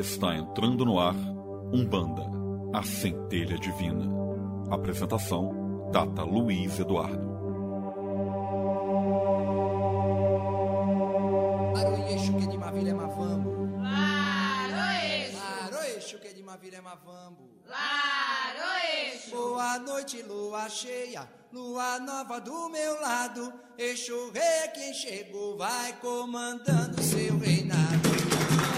Está entrando no ar Umbanda, a centelha divina. Apresentação: Data Luiz Eduardo. É é Boa noite, lua cheia, lua nova do meu lado. Exu rei é quem chegou, vai comandando seu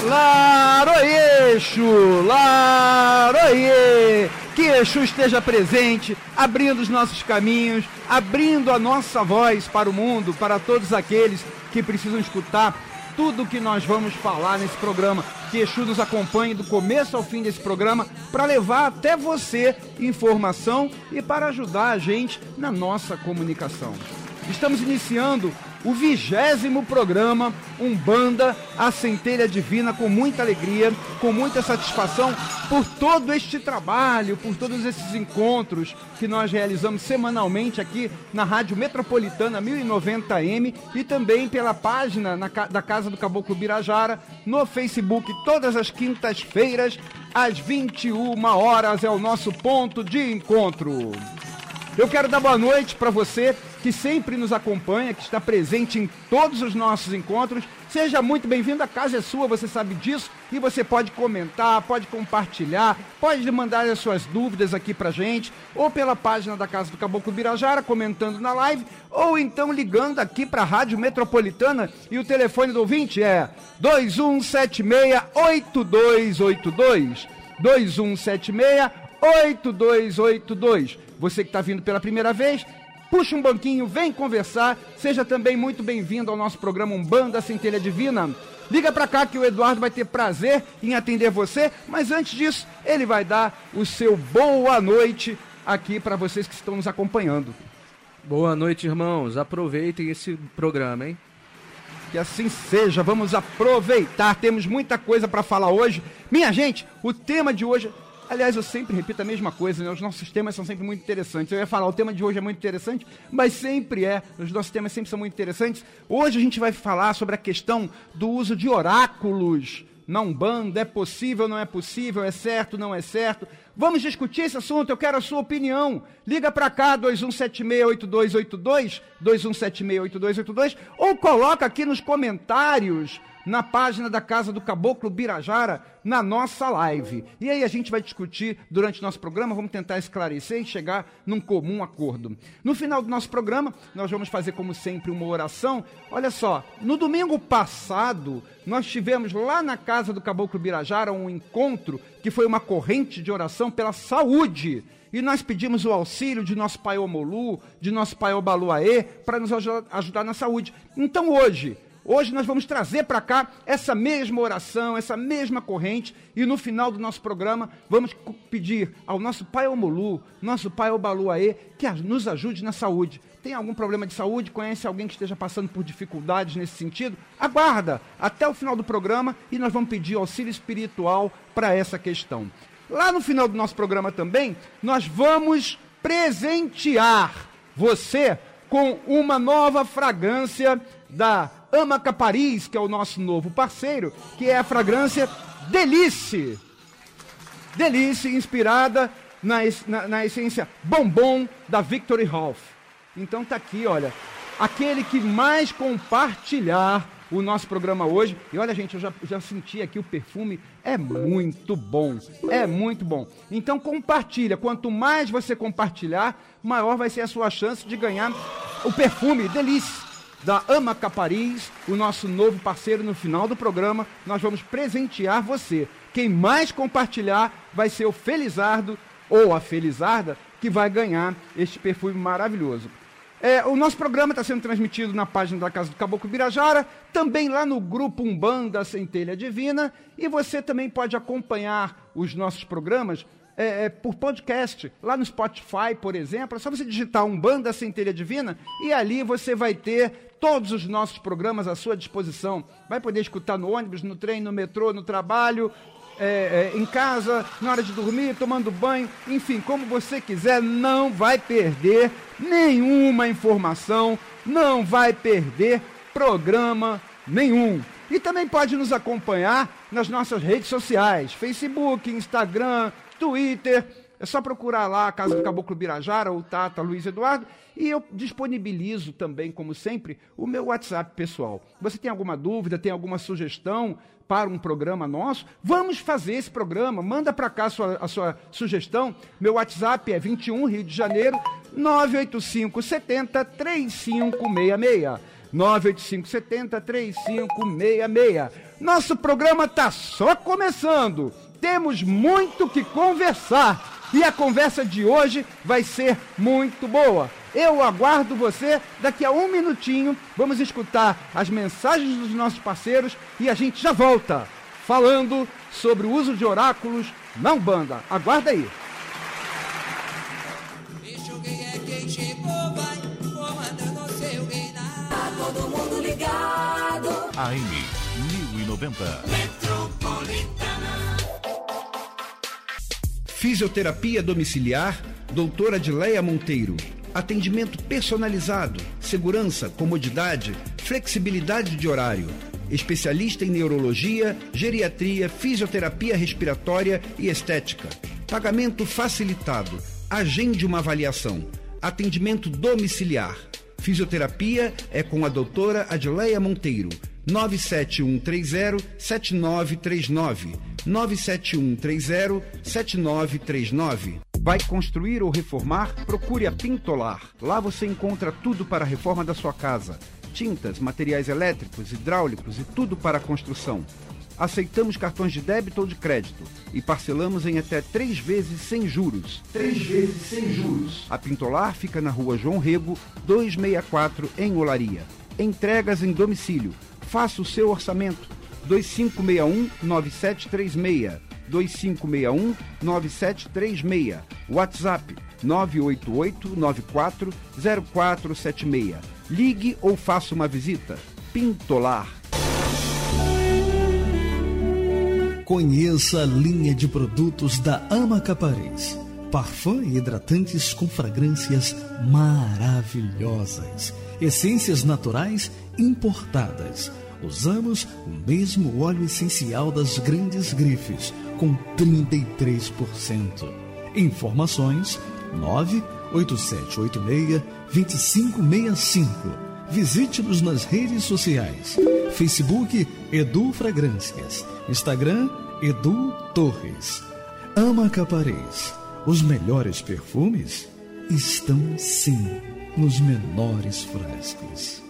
Laroeixo, Laroie, que Exu esteja presente, abrindo os nossos caminhos, abrindo a nossa voz para o mundo, para todos aqueles que precisam escutar tudo que nós vamos falar nesse programa. Que Exu nos acompanhe do começo ao fim desse programa para levar até você informação e para ajudar a gente na nossa comunicação. Estamos iniciando o vigésimo programa Umbanda, a Centelha Divina, com muita alegria, com muita satisfação por todo este trabalho, por todos esses encontros que nós realizamos semanalmente aqui na Rádio Metropolitana 1090M e também pela página na da Casa do Caboclo Birajara, no Facebook, todas as quintas-feiras, às 21 horas, é o nosso ponto de encontro. Eu quero dar boa noite para você que sempre nos acompanha, que está presente em todos os nossos encontros. Seja muito bem-vindo, a casa é sua, você sabe disso, e você pode comentar, pode compartilhar, pode mandar as suas dúvidas aqui pra gente, ou pela página da Casa do Caboclo Birajara, comentando na live, ou então ligando aqui para a Rádio Metropolitana, e o telefone do ouvinte é 2176-8282. 2176-8282. Você que está vindo pela primeira vez, puxa um banquinho, vem conversar. Seja também muito bem-vindo ao nosso programa Umbanda Centelha Divina. Liga pra cá que o Eduardo vai ter prazer em atender você, mas antes disso, ele vai dar o seu boa noite aqui para vocês que estão nos acompanhando. Boa noite, irmãos. Aproveitem esse programa, hein? Que assim seja, vamos aproveitar. Temos muita coisa para falar hoje. Minha gente, o tema de hoje. Aliás, eu sempre repito a mesma coisa, né? Os nossos temas são sempre muito interessantes. Eu ia falar, o tema de hoje é muito interessante, mas sempre é. Os nossos temas sempre são muito interessantes. Hoje a gente vai falar sobre a questão do uso de oráculos na Umbanda. É possível, não é possível? É certo, não é certo? Vamos discutir esse assunto, eu quero a sua opinião. Liga pra cá, 21768282, 21768282, ou coloca aqui nos comentários na página da Casa do Caboclo Birajara, na nossa live. E aí a gente vai discutir durante o nosso programa, vamos tentar esclarecer e chegar num comum acordo. No final do nosso programa, nós vamos fazer, como sempre, uma oração. Olha só, no domingo passado, nós tivemos lá na Casa do Caboclo Birajara um encontro que foi uma corrente de oração pela saúde. E nós pedimos o auxílio de nosso pai Omolu, de nosso pai Obaluaê, para nos aju- ajudar na saúde. Então hoje, Hoje nós vamos trazer para cá essa mesma oração, essa mesma corrente, e no final do nosso programa vamos pedir ao nosso Pai Omolu, nosso Pai Obaluaê, que nos ajude na saúde. Tem algum problema de saúde? Conhece alguém que esteja passando por dificuldades nesse sentido? Aguarda até o final do programa e nós vamos pedir auxílio espiritual para essa questão. Lá no final do nosso programa também, nós vamos presentear você com uma nova fragrância da Amaca Paris, que é o nosso novo parceiro, que é a fragrância Delice. Delice, inspirada na, na, na essência bombom da Victory Half. Então tá aqui, olha, aquele que mais compartilhar o nosso programa hoje. E olha, gente, eu já, já senti aqui o perfume, é muito bom, é muito bom. Então compartilha, quanto mais você compartilhar, maior vai ser a sua chance de ganhar o perfume Delice da Amaca Paris, o nosso novo parceiro no final do programa. Nós vamos presentear você. Quem mais compartilhar vai ser o Felizardo ou a Felizarda que vai ganhar este perfume maravilhoso. É, o nosso programa está sendo transmitido na página da Casa do Caboclo Birajara, também lá no grupo Umbanda Centelha Divina, e você também pode acompanhar os nossos programas é, é, por podcast, lá no Spotify, por exemplo. É só você digitar Umbanda Centelha Divina e ali você vai ter todos os nossos programas à sua disposição. Vai poder escutar no ônibus, no trem, no metrô, no trabalho, é, é, em casa, na hora de dormir, tomando banho, enfim, como você quiser, não vai perder nenhuma informação, não vai perder programa nenhum. E também pode nos acompanhar nas nossas redes sociais: Facebook, Instagram, Twitter. É só procurar lá a Casa do Caboclo Birajara ou Tata Luiz Eduardo. E eu disponibilizo também, como sempre, o meu WhatsApp pessoal. Você tem alguma dúvida, tem alguma sugestão para um programa nosso? Vamos fazer esse programa. Manda para cá a sua, a sua sugestão. Meu WhatsApp é 21 Rio de Janeiro 985 70 3566. 985 70 3566. Nosso programa está só começando. Temos muito que conversar. E a conversa de hoje vai ser muito boa. Eu aguardo você. Daqui a um minutinho, vamos escutar as mensagens dos nossos parceiros e a gente já volta falando sobre o uso de oráculos na Umbanda. Aguarda aí. AM 1090. Metropolitana. Fisioterapia domiciliar, doutora Adileia Monteiro. Atendimento personalizado, segurança, comodidade, flexibilidade de horário. Especialista em neurologia, geriatria, fisioterapia respiratória e estética. Pagamento facilitado. Agende uma avaliação. Atendimento domiciliar. Fisioterapia é com a doutora Adileia Monteiro. 97130-7939. 97130-7939. Vai construir ou reformar? Procure a Pintolar. Lá você encontra tudo para a reforma da sua casa: tintas, materiais elétricos, hidráulicos e tudo para a construção. Aceitamos cartões de débito ou de crédito e parcelamos em até três vezes sem juros. Três vezes sem juros. A Pintolar fica na rua João Rego, 264, em Olaria. Entregas em domicílio. Faça o seu orçamento. 2561-9736. 2561-9736. WhatsApp 988-940476. Ligue ou faça uma visita. Pintolar. Conheça a linha de produtos da Amaca Paris. Parfum e hidratantes com fragrâncias maravilhosas. Essências naturais importadas. Usamos o mesmo óleo essencial das grandes grifes, com 33%. Informações 98786-2565. Visite-nos nas redes sociais. Facebook Edu Fragrâncias. Instagram Edu Torres. Ama Caparez. Os melhores perfumes estão sim nos menores frascos.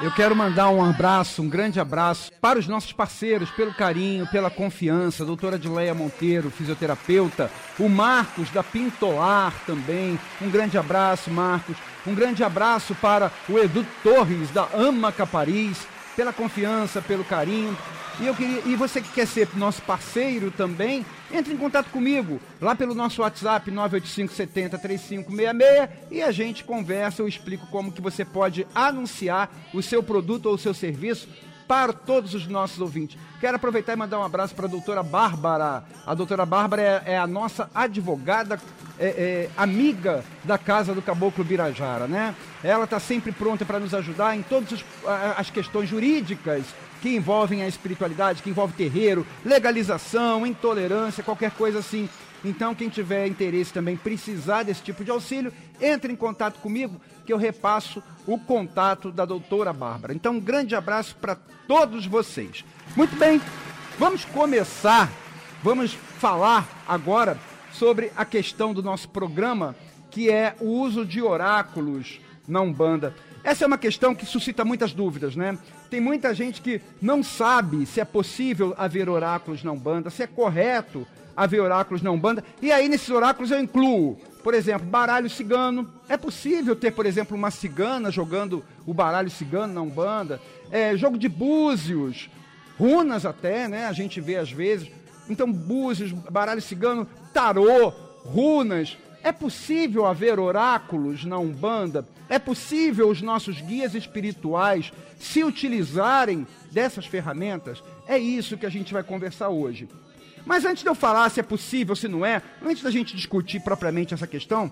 Eu quero mandar um abraço, um grande abraço para os nossos parceiros, pelo carinho, pela confiança, a doutora Adileia Monteiro, fisioterapeuta, o Marcos da Pintolar também, um grande abraço, Marcos, um grande abraço para o Edu Torres da Amaca Paris, pela confiança, pelo carinho. E, eu queria, e você que quer ser nosso parceiro também, entre em contato comigo lá pelo nosso WhatsApp 985703566 e a gente conversa, eu explico como que você pode anunciar o seu produto ou o seu serviço para todos os nossos ouvintes. Quero aproveitar e mandar um abraço para a doutora Bárbara. A doutora Bárbara é, é a nossa advogada, é, é, amiga da Casa do Caboclo Birajara, né? Ela está sempre pronta para nos ajudar em todas as questões jurídicas que envolvem a espiritualidade, que envolve terreiro, legalização, intolerância, qualquer coisa assim. Então, quem tiver interesse também, precisar desse tipo de auxílio, entre em contato comigo, que eu repasso o contato da doutora Bárbara. Então, um grande abraço para todos vocês. Muito bem, vamos começar, vamos falar agora sobre a questão do nosso programa, que é o uso de oráculos na Umbanda. Essa é uma questão que suscita muitas dúvidas, né? Tem muita gente que não sabe se é possível haver oráculos na Umbanda, se é correto haver oráculos na Umbanda. E aí, nesses oráculos, eu incluo, por exemplo, baralho cigano. É possível ter, por exemplo, uma cigana jogando o baralho cigano na Umbanda. É, jogo de búzios, runas até, né? A gente vê às vezes. Então, búzios, baralho cigano, tarô, runas. É possível haver oráculos na Umbanda? É possível os nossos guias espirituais se utilizarem dessas ferramentas? É isso que a gente vai conversar hoje. Mas antes de eu falar se é possível, se não é, antes da gente discutir propriamente essa questão,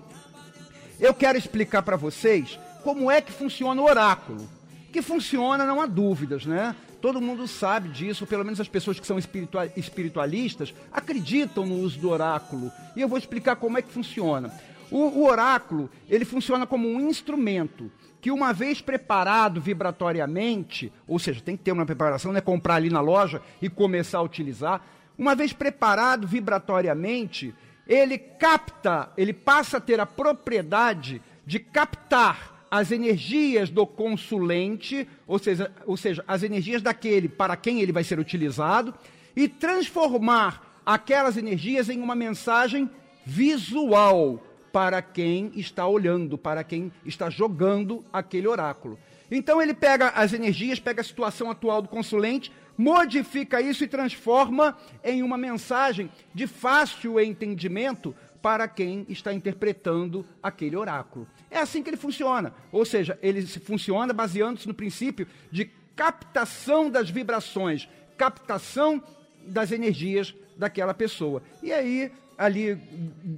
eu quero explicar para vocês como é que funciona o oráculo. que funciona, não há dúvidas, né? Todo mundo sabe disso, pelo menos as pessoas que são espiritua- espiritualistas acreditam no uso do oráculo. E eu vou explicar como é que funciona. O, o oráculo, ele funciona como um instrumento que uma vez preparado vibratoriamente, ou seja, tem que ter uma preparação, não é comprar ali na loja e começar a utilizar. Uma vez preparado vibratoriamente, ele capta, ele passa a ter a propriedade de captar as energias do consulente, ou seja, ou seja, as energias daquele para quem ele vai ser utilizado, e transformar aquelas energias em uma mensagem visual para quem está olhando, para quem está jogando aquele oráculo. Então ele pega as energias, pega a situação atual do consulente, modifica isso e transforma em uma mensagem de fácil entendimento para quem está interpretando aquele oráculo. É assim que ele funciona. Ou seja, ele funciona baseando-se no princípio de captação das vibrações, captação das energias daquela pessoa. E aí, ali,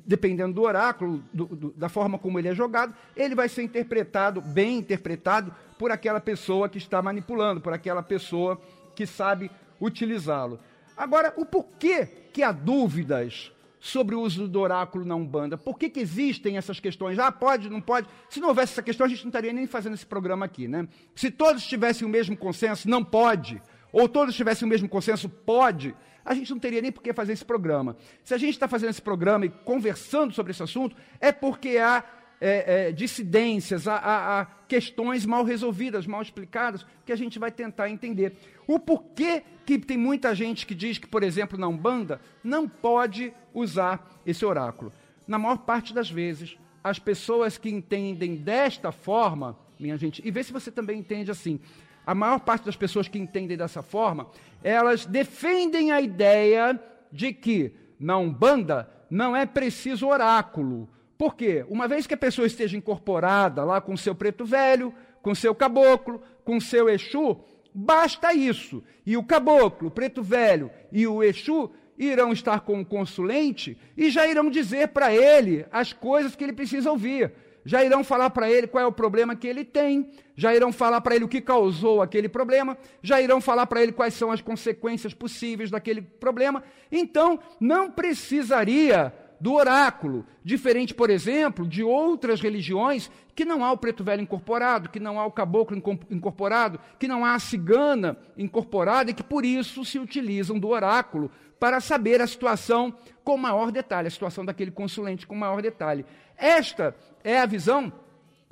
dependendo do oráculo, do- do- da forma como ele é jogado, ele vai ser interpretado, bem interpretado, por aquela pessoa que está manipulando, por aquela pessoa que sabe utilizá-lo. Agora, o porquê que há dúvidas sobre o uso do oráculo na Umbanda? Por que, que existem essas questões? Ah, pode, não pode? Se não houvesse essa questão, a gente não estaria nem fazendo esse programa aqui, né? Se todos tivessem o mesmo consenso, não pode. Ou todos tivessem o mesmo consenso, pode. A gente não teria nem por que fazer esse programa. Se a gente está fazendo esse programa e conversando sobre esse assunto, é porque há é, é, dissidências, há questões mal resolvidas, mal explicadas, que a gente vai tentar entender. O porquê que tem muita gente que diz que, por exemplo, na Umbanda, não pode usar esse oráculo. Na maior parte das vezes, as pessoas que entendem desta forma, minha gente, e vê se você também entende assim, a maior parte das pessoas que entendem dessa forma, elas defendem a ideia de que na Umbanda não é preciso oráculo. Por quê? Uma vez que a pessoa esteja incorporada lá com seu preto velho, com seu caboclo, com seu Exu, basta isso. E o caboclo, o preto velho e o Exu irão estar com o consulente e já irão dizer para ele as coisas que ele precisa ouvir. Já irão falar para ele qual é o problema que ele tem, já irão falar para ele o que causou aquele problema, já irão falar para ele quais são as consequências possíveis daquele problema. Então, não precisaria do oráculo, diferente, por exemplo, de outras religiões que não há o preto velho incorporado, que não há o caboclo incorporado, que não há a cigana incorporada e que por isso se utilizam do oráculo para saber a situação com maior detalhe, a situação daquele consulente com maior detalhe. Esta é a visão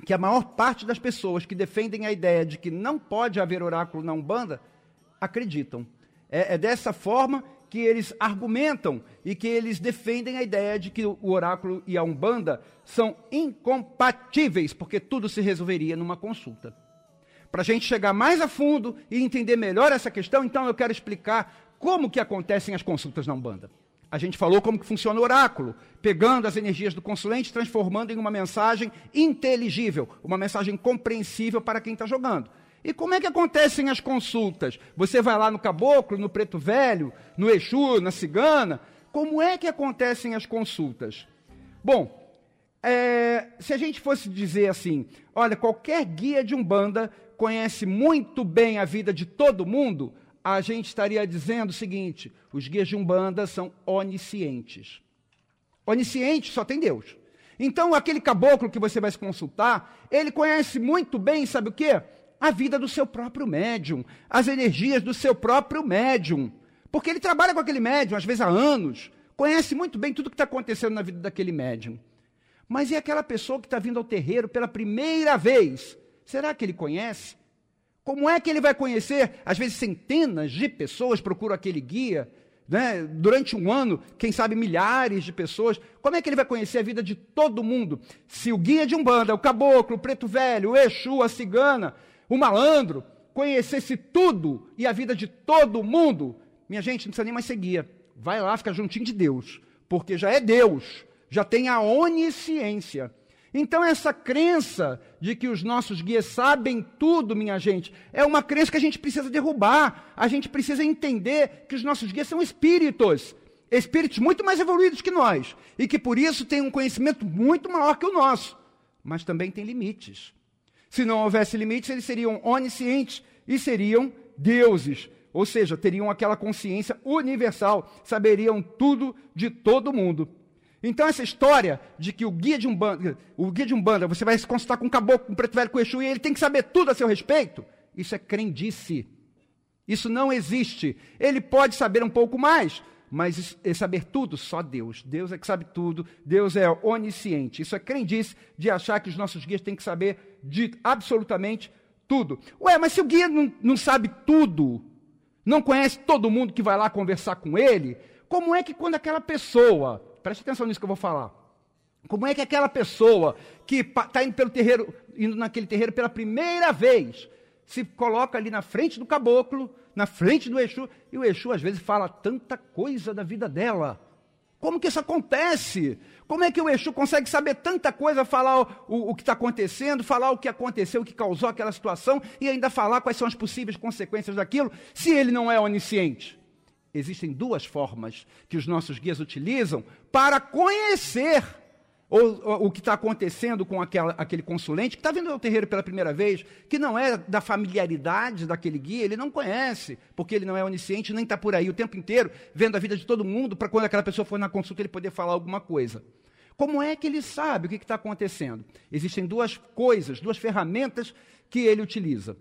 que a maior parte das pessoas que defendem a ideia de que não pode haver oráculo na Umbanda acreditam. É, é dessa forma que eles argumentam e que eles defendem a ideia de que o oráculo e a Umbanda são incompatíveis, porque tudo se resolveria numa consulta. Para a gente chegar mais a fundo e entender melhor essa questão, então eu quero explicar como que acontecem as consultas na Umbanda. A gente falou como que funciona o oráculo, pegando as energias do consulente, transformando em uma mensagem inteligível, uma mensagem compreensível para quem está jogando. E como é que acontecem as consultas? Você vai lá no caboclo, no preto velho, no Exu, na cigana? Como é que acontecem as consultas? Bom, é, se a gente fosse dizer assim, olha, qualquer guia de Umbanda conhece muito bem a vida de todo mundo, a gente estaria dizendo o seguinte: os guias de Umbanda são oniscientes. Onisciente só tem Deus. Então, aquele caboclo que você vai se consultar, ele conhece muito bem, sabe o quê? A vida do seu próprio médium, as energias do seu próprio médium. Porque ele trabalha com aquele médium, às vezes há anos, conhece muito bem tudo que está acontecendo na vida daquele médium. Mas e aquela pessoa que está vindo ao terreiro pela primeira vez? Será que ele conhece? Como é que ele vai conhecer? Às vezes centenas de pessoas procuram aquele guia, né? durante um ano, quem sabe milhares de pessoas. Como é que ele vai conhecer a vida de todo mundo? Se o guia de Umbanda, o caboclo, o preto velho, o Exu, a cigana, o malandro, conhecesse tudo e a vida de todo mundo, minha gente, não precisa nem mais ser guia. Vai lá, fica juntinho de Deus, porque já é Deus, já tem a onisciência. Então, essa crença de que os nossos guias sabem tudo, minha gente, é uma crença que a gente precisa derrubar. A gente precisa entender que os nossos guias são espíritos, espíritos muito mais evoluídos que nós, e que por isso têm um conhecimento muito maior que o nosso, mas também tem limites. Se não houvesse limites, eles seriam oniscientes e seriam deuses. Ou seja, teriam aquela consciência universal, saberiam tudo de todo mundo. Então, essa história de que o guia de Umbanda, o guia de Umbanda, você vai se consultar com um caboclo, com um preto velho, com Exu, e ele tem que saber tudo a seu respeito, isso é crendice. Isso não existe. Ele pode saber um pouco mais, mas saber tudo, só Deus. Deus é que sabe tudo, Deus é onisciente. Isso é crendice de achar que os nossos guias têm que saber de absolutamente tudo. Ué, mas se o guia não, não sabe tudo, não conhece todo mundo que vai lá conversar com ele, como é que quando aquela pessoa, preste atenção nisso que eu vou falar, como é que aquela pessoa que está indo pelo terreiro, indo naquele terreiro pela primeira vez, se coloca ali na frente do caboclo, na frente do Exu, e o Exu às vezes fala tanta coisa da vida dela. Como que isso acontece? Como é que o Exu consegue saber tanta coisa, falar o, o- que está acontecendo, falar o que aconteceu, o que causou aquela situação, e ainda falar quais são as possíveis consequências daquilo, se ele não é onisciente? Existem duas formas que os nossos guias utilizam para conhecer o, o- o que está acontecendo com aquela- aquele consulente que está vindo ao terreiro pela primeira vez, que não é da familiaridade daquele guia, ele não conhece, porque ele não é onisciente, nem está por aí o tempo inteiro vendo a vida de todo mundo, para quando aquela pessoa for na consulta ele poder falar alguma coisa. Como é que ele sabe o que está acontecendo? Existem duas coisas, duas ferramentas que ele utiliza.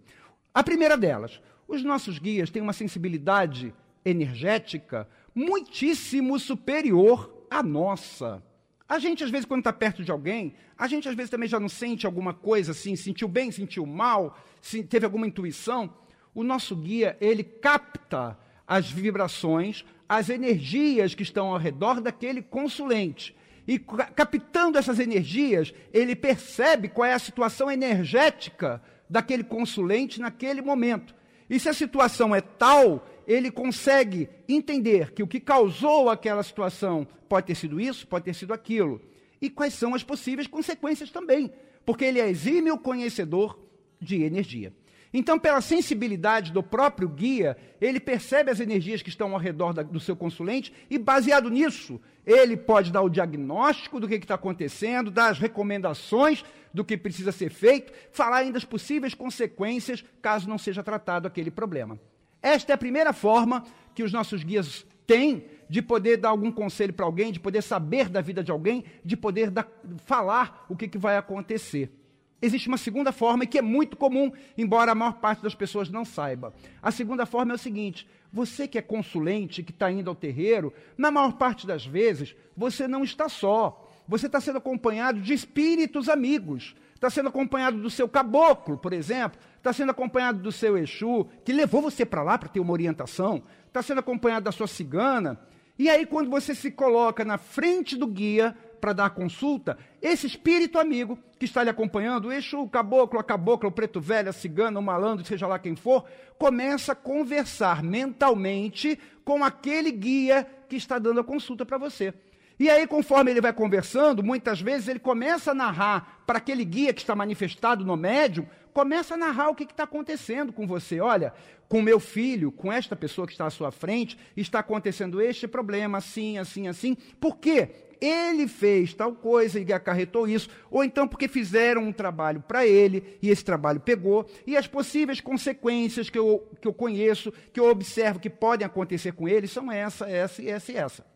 A primeira delas, os nossos guias têm uma sensibilidade energética muitíssimo superior à nossa. A gente, às vezes, quando está perto de alguém, a gente, às vezes, também já não sente alguma coisa assim, sentiu bem, sentiu mal, se teve alguma intuição. O nosso guia, ele capta as vibrações, as energias que estão ao redor daquele consulente. E ca- captando essas energias, ele percebe qual é a situação energética daquele consulente naquele momento. E se a situação é tal, ele consegue entender que o que causou aquela situação pode ter sido isso, pode ter sido aquilo. E quais são as possíveis consequências também, porque ele é exímio conhecedor de energia. Então, pela sensibilidade do próprio guia, ele percebe as energias que estão ao redor da- do seu consulente e, baseado nisso, ele pode dar o diagnóstico do que está acontecendo, dar as recomendações do que precisa ser feito, falar ainda das possíveis consequências caso não seja tratado aquele problema. Esta é a primeira forma que os nossos guias têm de poder dar algum conselho para alguém, de poder saber da vida de alguém, de poder dar- falar o que, que vai acontecer. Existe uma segunda forma, que é muito comum, embora a maior parte das pessoas não saiba. A segunda forma é o seguinte: você que é consulente, que está indo ao terreiro, na maior parte das vezes, você não está só. Você está sendo acompanhado de espíritos amigos. Está sendo acompanhado do seu caboclo, por exemplo. Está sendo acompanhado do seu Exu, que levou você para lá para ter uma orientação. Está sendo acompanhado da sua cigana. E aí, quando você se coloca na frente do guia para dar consulta, esse espírito amigo que está lhe acompanhando, o Exu, o caboclo, a cabocla, o preto velho, a cigana, o malandro, seja lá quem for, começa a conversar mentalmente com aquele guia que está dando a consulta para você. E aí, conforme ele vai conversando, muitas vezes ele começa a narrar para aquele guia que está manifestado no médium, começa a narrar o que está acontecendo com você. Olha, com meu filho, com esta pessoa que está à sua frente, está acontecendo este problema, assim, assim, assim. Por quê? Ele fez tal coisa e acarretou isso, ou então porque fizeram um trabalho para ele e esse trabalho pegou, e as possíveis consequências que eu, que eu conheço, que eu observo que podem acontecer com ele, são essa, essa essa e essa.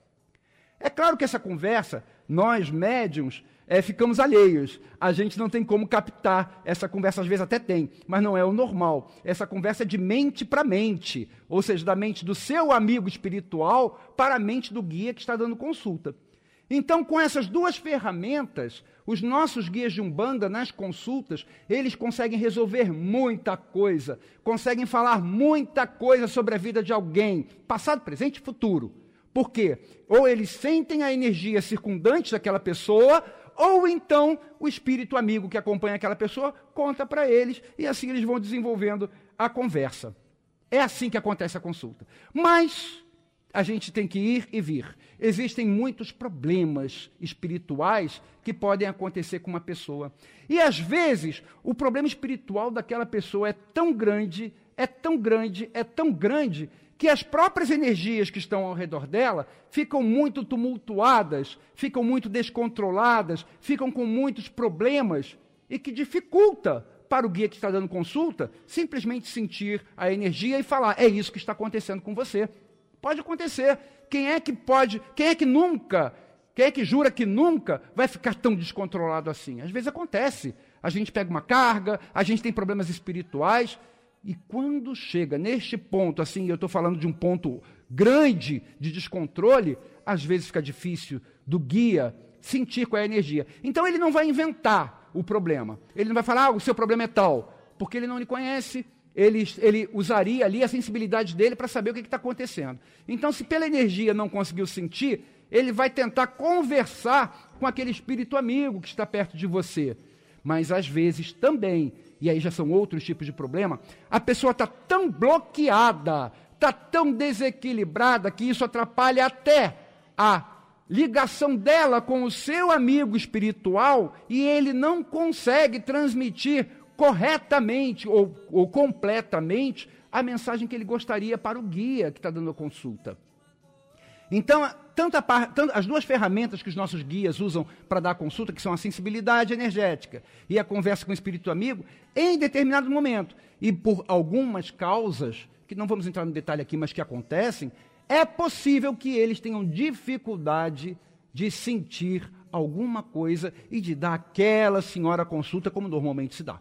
É claro que essa conversa, nós médiums, é, ficamos alheios. A gente não tem como captar essa conversa, às vezes até tem, mas não é o normal. Essa conversa é de mente para mente, ou seja, da mente do seu amigo espiritual para a mente do guia que está dando consulta. Então, com essas duas ferramentas, os nossos guias de Umbanda, nas consultas, eles conseguem resolver muita coisa, conseguem falar muita coisa sobre a vida de alguém, passado, presente e futuro. Por quê? Ou eles sentem a energia circundante daquela pessoa, ou então o espírito amigo que acompanha aquela pessoa conta para eles e assim eles vão desenvolvendo a conversa. É assim que acontece a consulta. Mas a gente tem que ir e vir. Existem muitos problemas espirituais que podem acontecer com uma pessoa. E às vezes, o problema espiritual daquela pessoa é tão grande, é tão grande, é tão grande, que as próprias energias que estão ao redor dela ficam muito tumultuadas, ficam muito descontroladas, ficam com muitos problemas e que dificulta para o guia que está dando consulta simplesmente sentir a energia e falar: é isso que está acontecendo com você. Pode acontecer. Quem é que pode, quem é que nunca, quem é que jura que nunca vai ficar tão descontrolado assim? Às vezes acontece. A gente pega uma carga, a gente tem problemas espirituais. E quando chega neste ponto, assim, eu estou falando de um ponto grande de descontrole, às vezes fica difícil do guia sentir qual é a energia. Então ele não vai inventar o problema. Ele não vai falar, ah, o seu problema é tal, porque ele não lhe conhece, ele, ele usaria ali a sensibilidade dele para saber o que está acontecendo. Então, se pela energia não conseguiu sentir, ele vai tentar conversar com aquele espírito amigo que está perto de você. Mas às vezes também, e aí já são outros tipos de problema, a pessoa está tão bloqueada, está tão desequilibrada que isso atrapalha até a ligação dela com o seu amigo espiritual e ele não consegue transmitir corretamente ou, ou completamente a mensagem que ele gostaria para o guia que está dando a consulta. Então, tanto as duas ferramentas que os nossos guias usam para dar consulta, que são a sensibilidade energética e a conversa com o espírito amigo, em determinado momento, e por algumas causas, que não vamos entrar no detalhe aqui, mas que acontecem, é possível que eles tenham dificuldade de sentir alguma coisa e de dar aquela senhora consulta como normalmente se dá.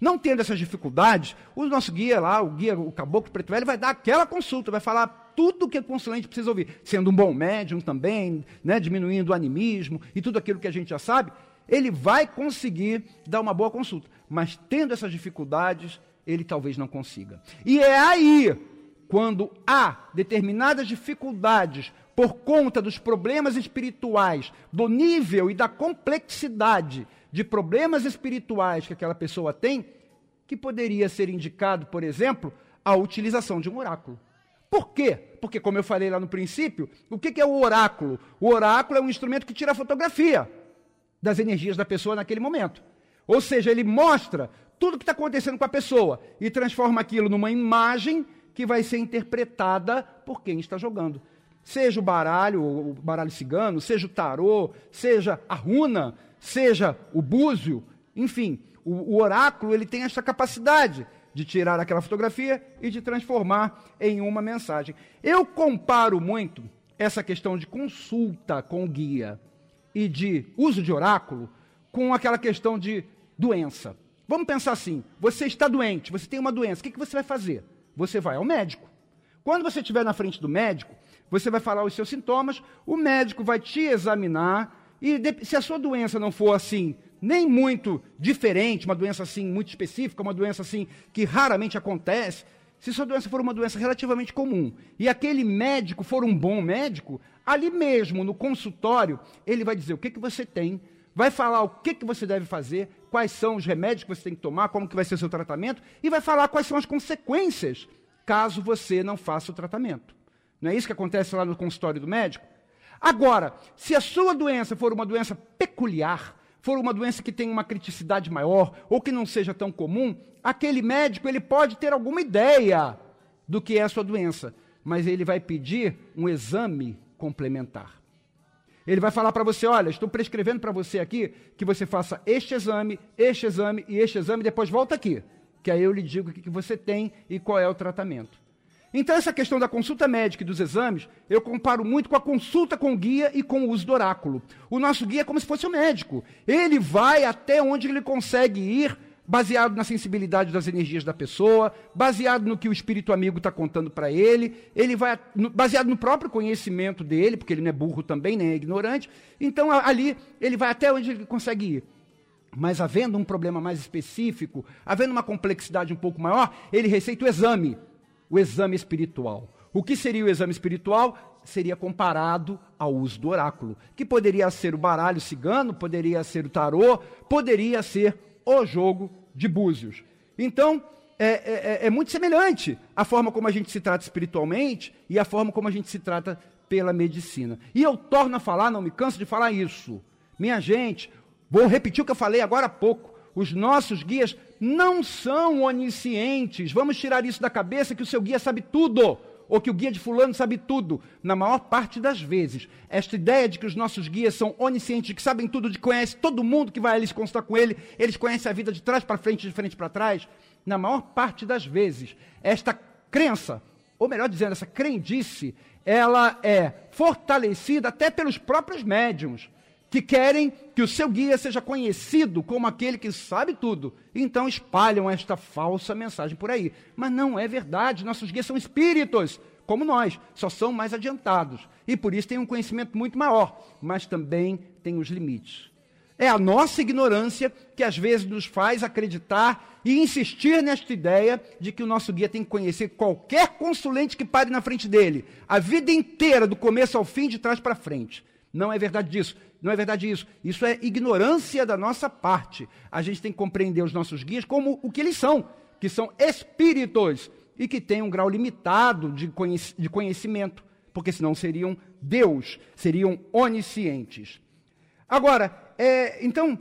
Não tendo essas dificuldades, o nosso guia lá, o guia, o caboclo preto velho, vai dar aquela consulta, vai falar tudo que o consulente precisa ouvir, sendo um bom médium também, né, diminuindo o animismo e tudo aquilo que a gente já sabe, ele vai conseguir dar uma boa consulta. Mas tendo essas dificuldades, ele talvez não consiga. E é aí quando há determinadas dificuldades por conta dos problemas espirituais, do nível e da complexidade de problemas espirituais que aquela pessoa tem, que poderia ser indicado, por exemplo, a utilização de um oráculo. Por quê? Porque, como eu falei lá no princípio, o que é o oráculo? O oráculo é um instrumento que tira a fotografia das energias da pessoa naquele momento. Ou seja, ele mostra tudo o que está acontecendo com a pessoa e transforma aquilo numa imagem que vai ser interpretada por quem está jogando. Seja o baralho, o baralho cigano, seja o tarô, seja a runa, seja o búzio, enfim, o, o oráculo ele tem essa capacidade de tirar aquela fotografia e de transformar em uma mensagem. Eu comparo muito essa questão de consulta com guia e de uso de oráculo com aquela questão de doença. Vamos pensar assim: você está doente, você tem uma doença, o que, que você vai fazer? você vai ao médico. Quando você estiver na frente do médico, você vai falar os seus sintomas, o médico vai te examinar e se a sua doença não for assim, nem muito diferente, uma doença assim muito específica, uma doença assim que raramente acontece, se sua doença for uma doença relativamente comum e aquele médico for um bom médico, ali mesmo no consultório, ele vai dizer o que, que você tem, vai falar o que, que você deve fazer, quais são os remédios que você tem que tomar, como que vai ser o seu tratamento, e vai falar quais são as consequências caso você não faça o tratamento. Não é isso que acontece lá no consultório do médico? Agora, se a sua doença for uma doença peculiar, for uma doença que tem uma criticidade maior ou que não seja tão comum, aquele médico ele pode ter alguma ideia do que é a sua doença, mas ele vai pedir um exame complementar. Ele vai falar para você: olha, estou prescrevendo para você aqui que você faça este exame, este exame e este exame, depois volta aqui, que aí eu lhe digo o que você tem e qual é o tratamento. Então, essa questão da consulta médica e dos exames, eu comparo muito com a consulta com o guia e com o uso do oráculo. O nosso guia é como se fosse o médico. Ele vai até onde ele consegue ir baseado na sensibilidade das energias da pessoa, baseado no que o espírito amigo está contando para ele, ele vai baseado no próprio conhecimento dele, porque ele não é burro também, nem é ignorante. Então ali ele vai até onde ele consegue ir. Mas havendo um problema mais específico, havendo uma complexidade um pouco maior, ele receita o exame, o exame espiritual. O que seria o exame espiritual? Seria comparado ao uso do oráculo, que poderia ser o baralho cigano, poderia ser o tarô, poderia ser o jogo de búzios. Então, é, é, é, é, muito semelhante a forma como a gente se trata espiritualmente e a forma como a gente se trata pela medicina. E eu torno a falar, não me canso de falar isso. Minha gente, vou repetir o que eu falei agora há pouco. Os nossos guias não são oniscientes. Vamos tirar isso da cabeça que o seu guia sabe tudo. ou que o guia de fulano sabe tudo. Na maior parte das vezes, esta ideia de que os nossos guias são oniscientes, que sabem tudo, de conhecem todo mundo que vai ali se consultar com ele, eles conhecem a vida de trás para frente, de frente para trás. Na maior parte das vezes, esta crença, ou melhor dizendo, essa crendice, ela é fortalecida até pelos próprios médiums que querem que o seu guia seja conhecido como aquele que sabe tudo. Então espalham esta falsa mensagem por aí. Mas não é verdade. Nossos guias são espíritos, como nós, só são mais adiantados. E por isso têm um conhecimento muito maior, mas também têm os limites. É a nossa ignorância que às vezes nos faz acreditar e insistir nesta ideia de que o nosso guia tem que conhecer qualquer consulente que pare na frente dele, a vida inteira, do começo ao fim, de trás para frente. Não é verdade disso. Não é verdade isso. Isso é ignorância da nossa parte. A gente tem que compreender os nossos guias como o que eles são, que são espíritos e que têm um grau limitado de, conhec de conhecimento, porque senão seriam Deus, seriam oniscientes. Agora, é, então,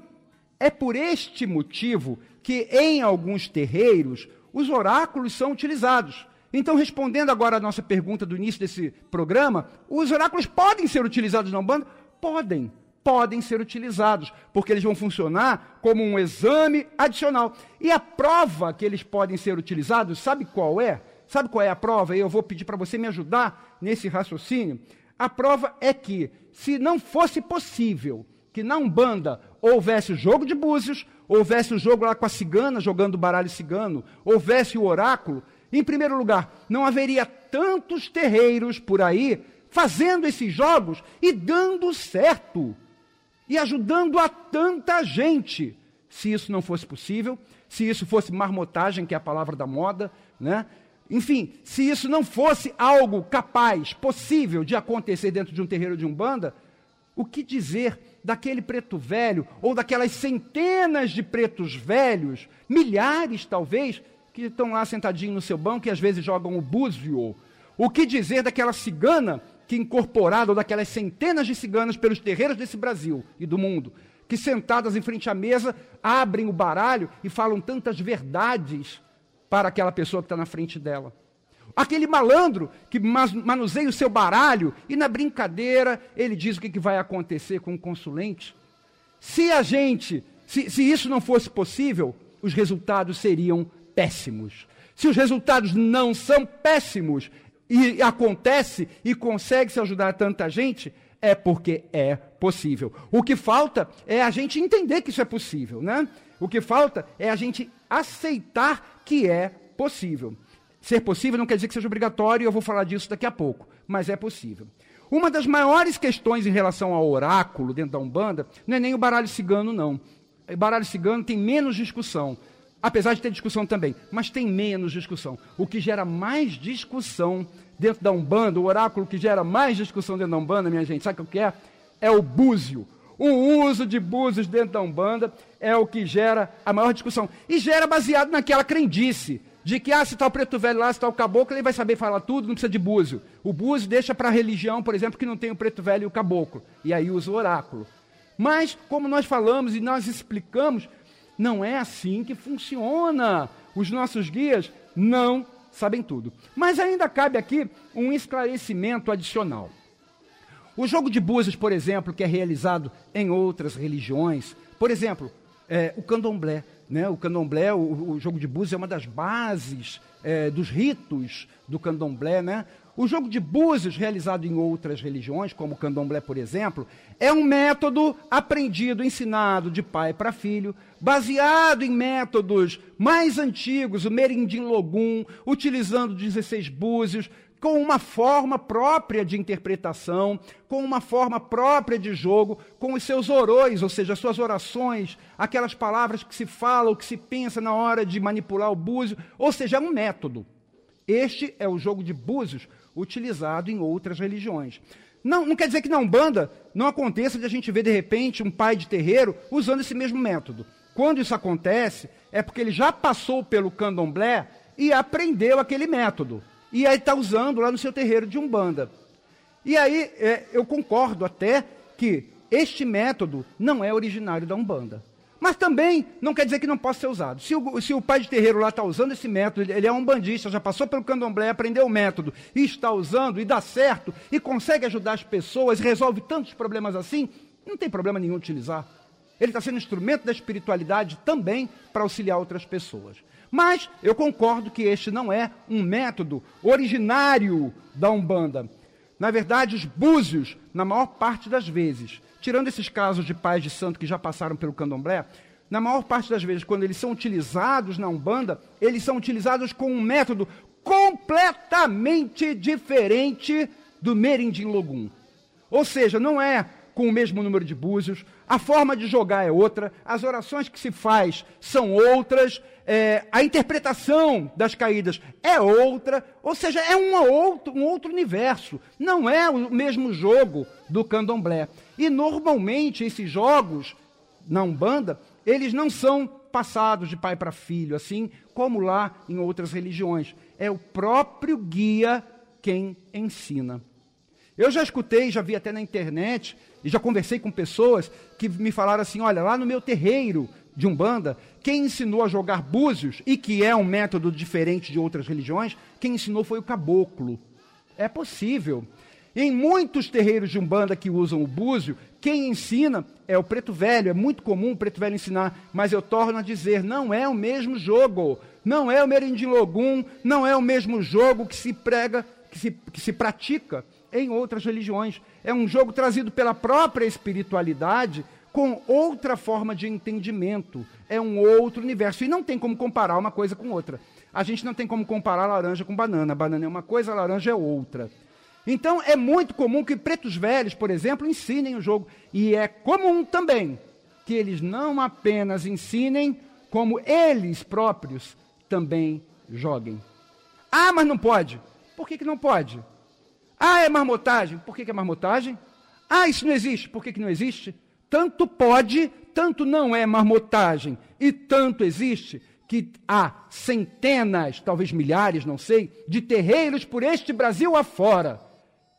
é por este motivo que em alguns terreiros os oráculos são utilizados. Então, respondendo agora à nossa pergunta do início desse programa, os oráculos podem ser utilizados na Umbanda? Podem podem ser utilizados, porque eles vão funcionar como um exame adicional. E a prova que eles podem ser utilizados, sabe qual é? Sabe qual é a prova? E eu vou pedir para você me ajudar nesse raciocínio. A prova é que, se não fosse possível que na Umbanda houvesse o jogo de búzios, houvesse o jogo lá com a cigana, jogando baralho cigano, houvesse o oráculo, em primeiro lugar, não haveria tantos terreiros por aí fazendo esses jogos e dando certo e ajudando a tanta gente. Se isso não fosse possível, se isso fosse marmotagem, que é a palavra da moda, né? Enfim, se isso não fosse algo capaz, possível de acontecer dentro de um terreiro de umbanda, o que dizer daquele preto velho ou daquelas centenas de pretos velhos, milhares talvez, que estão lá sentadinhos no seu banco e às vezes jogam o búzio? O que dizer daquela cigana que incorporado daquelas centenas de ciganas pelos terreiros desse Brasil e do mundo, que sentadas em frente à mesa abrem o baralho e falam tantas verdades para aquela pessoa que está na frente dela. Aquele malandro que manuseia o seu baralho e na brincadeira ele diz o que, que vai acontecer com o consulente. Se a gente, se, se isso não fosse possível, os resultados seriam péssimos. Se os resultados não são péssimos, e acontece e consegue se ajudar tanta gente, é porque é possível. O que falta é a gente entender que isso é possível, né? O que falta é a gente aceitar que é possível. Ser possível não quer dizer que seja obrigatório, eu vou falar disso daqui a pouco, mas é possível. Uma das maiores questões em relação ao oráculo dentro da Umbanda não é nem o baralho cigano, não. O baralho cigano tem menos discussão apesar de ter discussão também, mas tem menos discussão. O que gera mais discussão dentro da Umbanda, o oráculo que gera mais discussão dentro da Umbanda, minha gente, sabe o que é? É o búzio. O uso de búzios dentro da Umbanda é o que gera a maior discussão. E gera baseado naquela crendice de que, ah, se está o preto velho lá, se está o caboclo, ele vai saber falar tudo, não precisa de búzio. O búzio deixa para a religião, por exemplo, que não tem o preto velho e o caboclo. E aí usa o oráculo. Mas, como nós falamos e nós explicamos, não é assim que funciona. Os nossos guias não sabem tudo. Mas ainda cabe aqui um esclarecimento adicional. O jogo de búzios, por exemplo, que é realizado em outras religiões, por exemplo, é, o candomblé. Né? O candomblé, o, o, jogo de búzios é uma das bases é, dos ritos do candomblé. Né? O jogo de búzios, realizado em outras religiões, como o candomblé, por exemplo, é um método aprendido, ensinado de pai para filho, baseado em métodos mais antigos, o Merindim Logum, utilizando 16 búzios, com uma forma própria de interpretação, com uma forma própria de jogo, com os seus orões, ou seja, as suas orações, aquelas palavras que se fala, ou que se pensa na hora de manipular o búzio, ou seja, é um método. Este é o jogo de búzios utilizado em outras religiões. Não, não quer dizer que na Umbanda não aconteça de a gente ver, de repente, um pai de terreiro usando esse mesmo método. Quando isso acontece, é porque ele já passou pelo candomblé e aprendeu aquele método. E aí está usando lá no seu terreiro de Umbanda. E aí é, eu concordo até que este método não é originário da Umbanda. Mas também não quer dizer que não possa ser usado. Se o, se o pai de terreiro lá está usando esse método, ele é um bandista, já passou pelo candomblé, aprendeu o método, e está usando, e dá certo, e consegue ajudar as pessoas, resolve tantos problemas assim, não tem problema nenhum utilizar. Ele está sendo instrumento da espiritualidade também para auxiliar outras pessoas. Mas eu concordo que este não é um método originário da Umbanda. Na verdade, os búzios, na maior parte das vezes, tirando esses casos de pais de santo que já passaram pelo candomblé, na maior parte das vezes, quando eles são utilizados na Umbanda, eles são utilizados com um método completamente diferente do Merendim Logum. Ou seja, não é com o mesmo número de búzios, a forma de jogar é outra, as orações que se faz são outras, é, a interpretação das caídas é outra, ou seja, é um outro, um outro universo, não é o mesmo jogo do candomblé. E normalmente esses jogos na Umbanda, eles não são passados de pai para filho, assim como lá em outras religiões. É o próprio guia quem ensina. Eu já escutei, já vi até na internet, e já conversei com pessoas que me falaram assim: olha, lá no meu terreiro de Umbanda, quem ensinou a jogar búzios, e que é um método diferente de outras religiões, quem ensinou foi o caboclo. É possível. Em muitos terreiros de Umbanda que usam o búzio, quem ensina é o preto velho. É muito comum o preto velho ensinar, mas eu torno a dizer: não é o mesmo jogo. Não é o Merendim Logum, não é o mesmo jogo que se prega, que se, que se pratica em outras religiões. É um jogo trazido pela própria espiritualidade com outra forma de entendimento. É um outro universo. E não tem como comparar uma coisa com outra. A gente não tem como comparar laranja com banana. banana é uma coisa, laranja é outra. Então é muito comum que pretos velhos, por exemplo, ensinem o jogo. E é comum também que eles não apenas ensinem, como eles próprios também joguem. Ah, mas não pode. Por que, que não pode? Ah, é marmotagem. Por que, que é marmotagem? Ah, isso não existe. Por que, que não existe? Tanto pode, tanto não é marmotagem, e tanto existe, que há centenas, talvez milhares, não sei, de terreiros por este Brasil afora,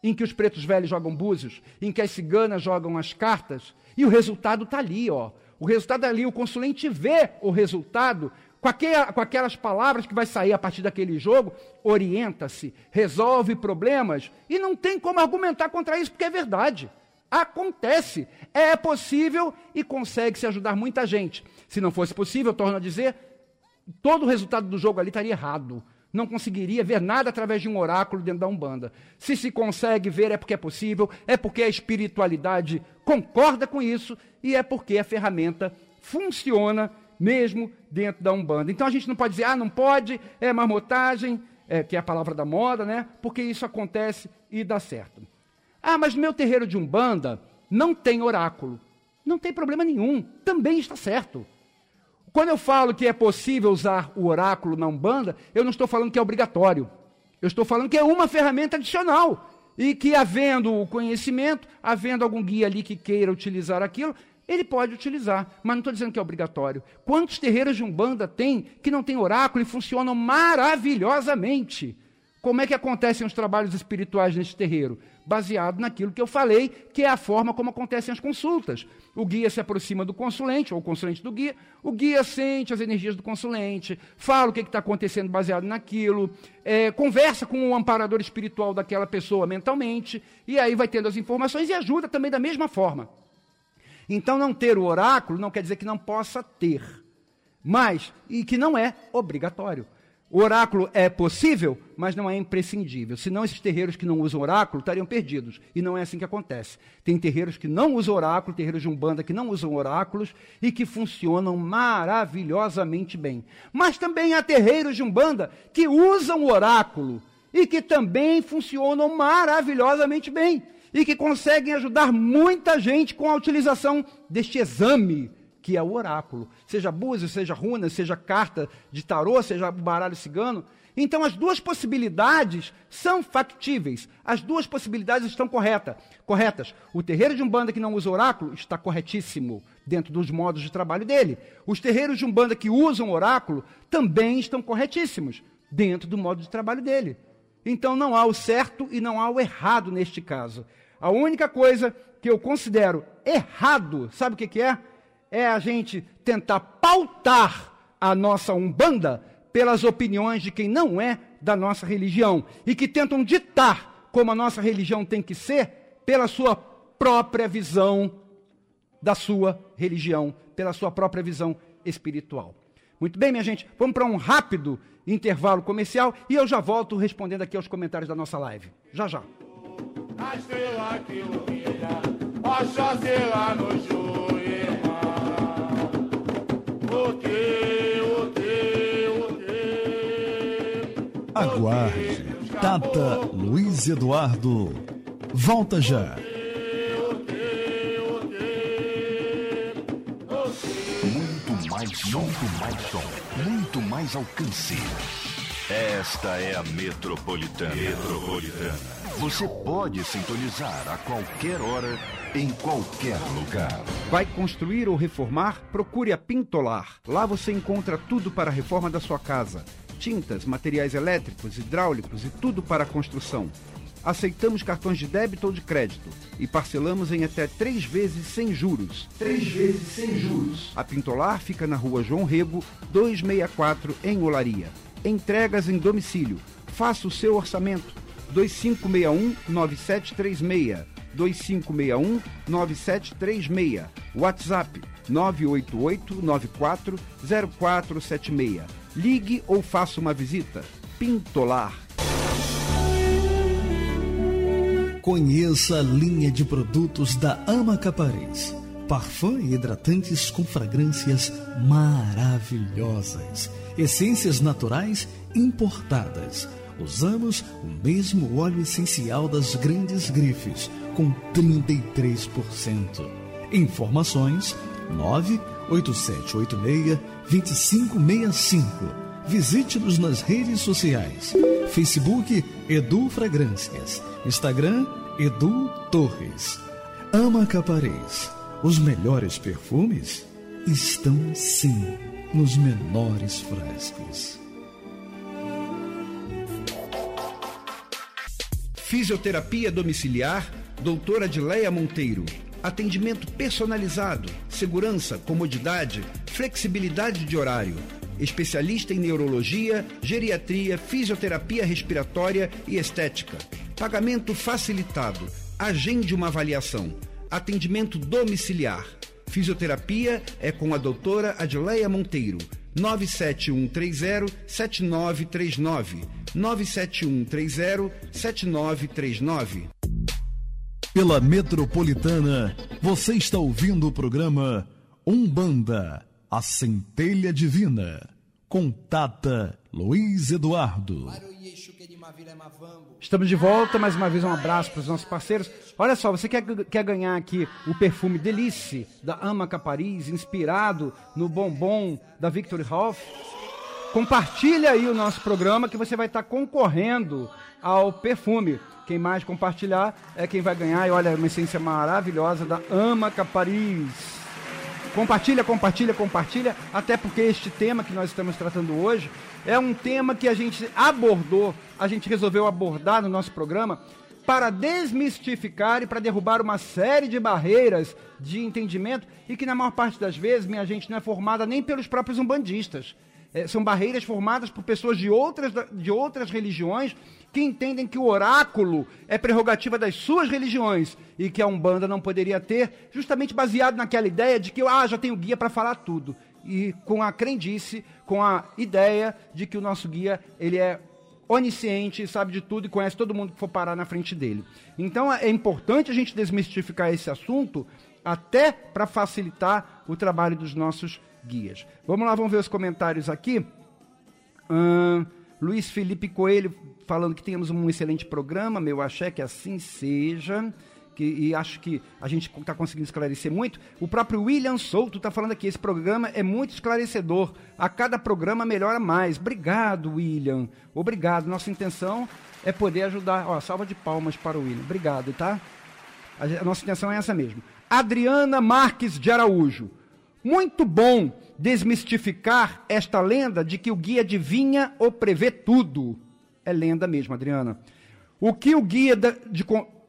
em que os pretos velhos jogam búzios, em que as ciganas jogam as cartas, e o resultado está ali, ó. O resultado é ali, o consulente vê o resultado, com, aquel, com aquelas palavras que vai sair a partir daquele jogo, orienta-se, resolve problemas e não tem como argumentar contra isso, porque é verdade. Acontece, é possível e consegue-se ajudar muita gente. Se não fosse possível, torno a dizer, todo o resultado do jogo ali estaria errado. Não conseguiria ver nada através de um oráculo dentro da Umbanda. Se se consegue ver, é porque é possível, é porque a espiritualidade concorda com isso e é porque a ferramenta funciona mesmo dentro da Umbanda. Então a gente não pode dizer, ah, não pode, é marmotagem, é, que é a palavra da moda, né? Porque isso acontece e dá certo. Ah, mas meu terreiro de Umbanda não tem oráculo. Não tem problema nenhum, também está certo. Quando eu falo que é possível usar o oráculo na Umbanda, eu não estou falando que é obrigatório. Eu estou falando que é uma ferramenta adicional. E que, havendo o conhecimento, havendo algum guia ali que queira utilizar aquilo, ele pode utilizar, mas não estou dizendo que é obrigatório. Quantos terreiros de Umbanda tem que não tem oráculo e funcionam maravilhosamente? Como é que acontecem os trabalhos espirituais nesse terreiro? Baseado naquilo que eu falei, que é a forma como acontecem as consultas. O guia se aproxima do consulente, ou o consulente do guia, o guia sente as energias do consulente, fala o que está acontecendo baseado naquilo, é, conversa com o amparador espiritual daquela pessoa mentalmente, e aí vai tendo as informações e ajuda também da mesma forma. Então, não ter o oráculo não quer dizer que não possa ter, mas, e que não é obrigatório. O oráculo é possível, mas não é imprescindível. Senão, esses terreiros que não usam oráculo estariam perdidos. E não é assim que acontece. Tem terreiros que não usam oráculo, terreiros de umbanda que não usam oráculos e que funcionam maravilhosamente bem. Mas também há terreiros de umbanda que usam oráculo e que também funcionam maravilhosamente bem e que conseguem ajudar muita gente com a utilização deste exame que é o oráculo, seja búzios, seja runas, seja carta de tarô, seja baralho cigano. Então as duas possibilidades são factíveis. As duas possibilidades estão correta, corretas. O terreiro de umbanda que não usa oráculo está corretíssimo dentro dos modos de trabalho dele. Os terreiros de umbanda que usam oráculo também estão corretíssimos dentro do modo de trabalho dele. Então não há o certo e não há o errado neste caso. A única coisa que eu considero errado, sabe o que, que é? É a gente tentar pautar a nossa Umbanda pelas opiniões de quem não é da nossa religião e que tentam ditar como a nossa religião tem que ser pela sua própria visão da sua religião, pela sua própria visão espiritual. Muito bem, minha gente, vamos para um rápido intervalo comercial e eu já volto respondendo aqui aos comentários da nossa live. Já já. A estrela que ilumina, Juíma. Aguarde. Tata Luiz Eduardo. Volta já. Muito mais muito mais som, muito mais alcance. Esta é a Metropolitana. Metropolitana. Você pode sintonizar a qualquer hora, em qualquer lugar. Vai construir ou reformar? Procure a Pintolar. Lá você encontra tudo para a reforma da sua casa: tintas, materiais elétricos, hidráulicos e tudo para a construção. Aceitamos cartões de débito ou de crédito e parcelamos em até três vezes sem juros. Três vezes sem juros. A Pintolar fica na rua João Rego, 264, em Olaria. Entregas em domicílio. Faça o seu orçamento. 2561-9736. 2561-9736. WhatsApp 988-940476. Ligue ou faça uma visita. Pintolar. Conheça a linha de produtos da Amaca Paris. Parfum e hidratantes com fragrâncias maravilhosas. Essências naturais importadas. Usamos o mesmo óleo essencial das grandes grifes, com 33%. Informações 98786-2565. Visite-nos nas redes sociais. Facebook Edu Fragrâncias. Instagram Edu Torres. Ama Caparez. Os melhores perfumes estão sim nos menores frascos. Fisioterapia domiciliar, doutora Adileia Monteiro. Atendimento personalizado, segurança, comodidade, flexibilidade de horário. Especialista em neurologia, geriatria, fisioterapia respiratória e estética. Pagamento facilitado. Agende uma avaliação. Atendimento domiciliar. Fisioterapia é com a doutora Adileia Monteiro. 97130-7939. 97130-7939. Pela Metropolitana, você está ouvindo o programa Umbanda, a centelha divina, com Tata Luiz Eduardo. Estamos de volta, mais uma vez um abraço para os nossos parceiros. Olha só, você quer, quer ganhar aqui o perfume Delice da Amaca Paris, inspirado no bombom da Victory Hoff? Compartilha aí o nosso programa que você vai estar concorrendo ao perfume. Quem mais compartilhar é quem vai ganhar. E olha, uma essência maravilhosa da Amaca Paris. Compartilha, compartilha, compartilha, até porque este tema que nós estamos tratando hoje é um tema que a gente abordou, a gente resolveu abordar no nosso programa para desmistificar e para derrubar uma série de barreiras de entendimento e que na maior parte das vezes, minha gente, não é formada nem pelos próprios umbandistas. É, são barreiras formadas por pessoas de outras, de outras religiões que entendem que o oráculo é prerrogativa das suas religiões e que a Umbanda não poderia ter, justamente baseado naquela ideia de que ah, já tenho guia para falar tudo. E com a crendice, com a ideia de que o nosso guia ele é onisciente, sabe de tudo e conhece todo mundo que for parar na frente dele. Então é importante a gente desmistificar esse assunto até para facilitar o trabalho dos nossos guias. Vamos lá, vamos ver os comentários aqui. Luiz Felipe Coelho falando que temos um excelente programa, meu axé que assim seja. Que, e acho que a gente está conseguindo esclarecer muito. O próprio William Souto está falando aqui: esse programa é muito esclarecedor. A cada programa melhora mais. Obrigado, William. Obrigado. Nossa intenção é poder ajudar. Ó, salva de palmas para o William. Obrigado, tá? A, a nossa intenção é essa mesmo. Adriana Marques de Araújo. Muito bom desmistificar esta lenda de que o guia adivinha ou prevê tudo. É lenda mesmo, Adriana. O que o guia de,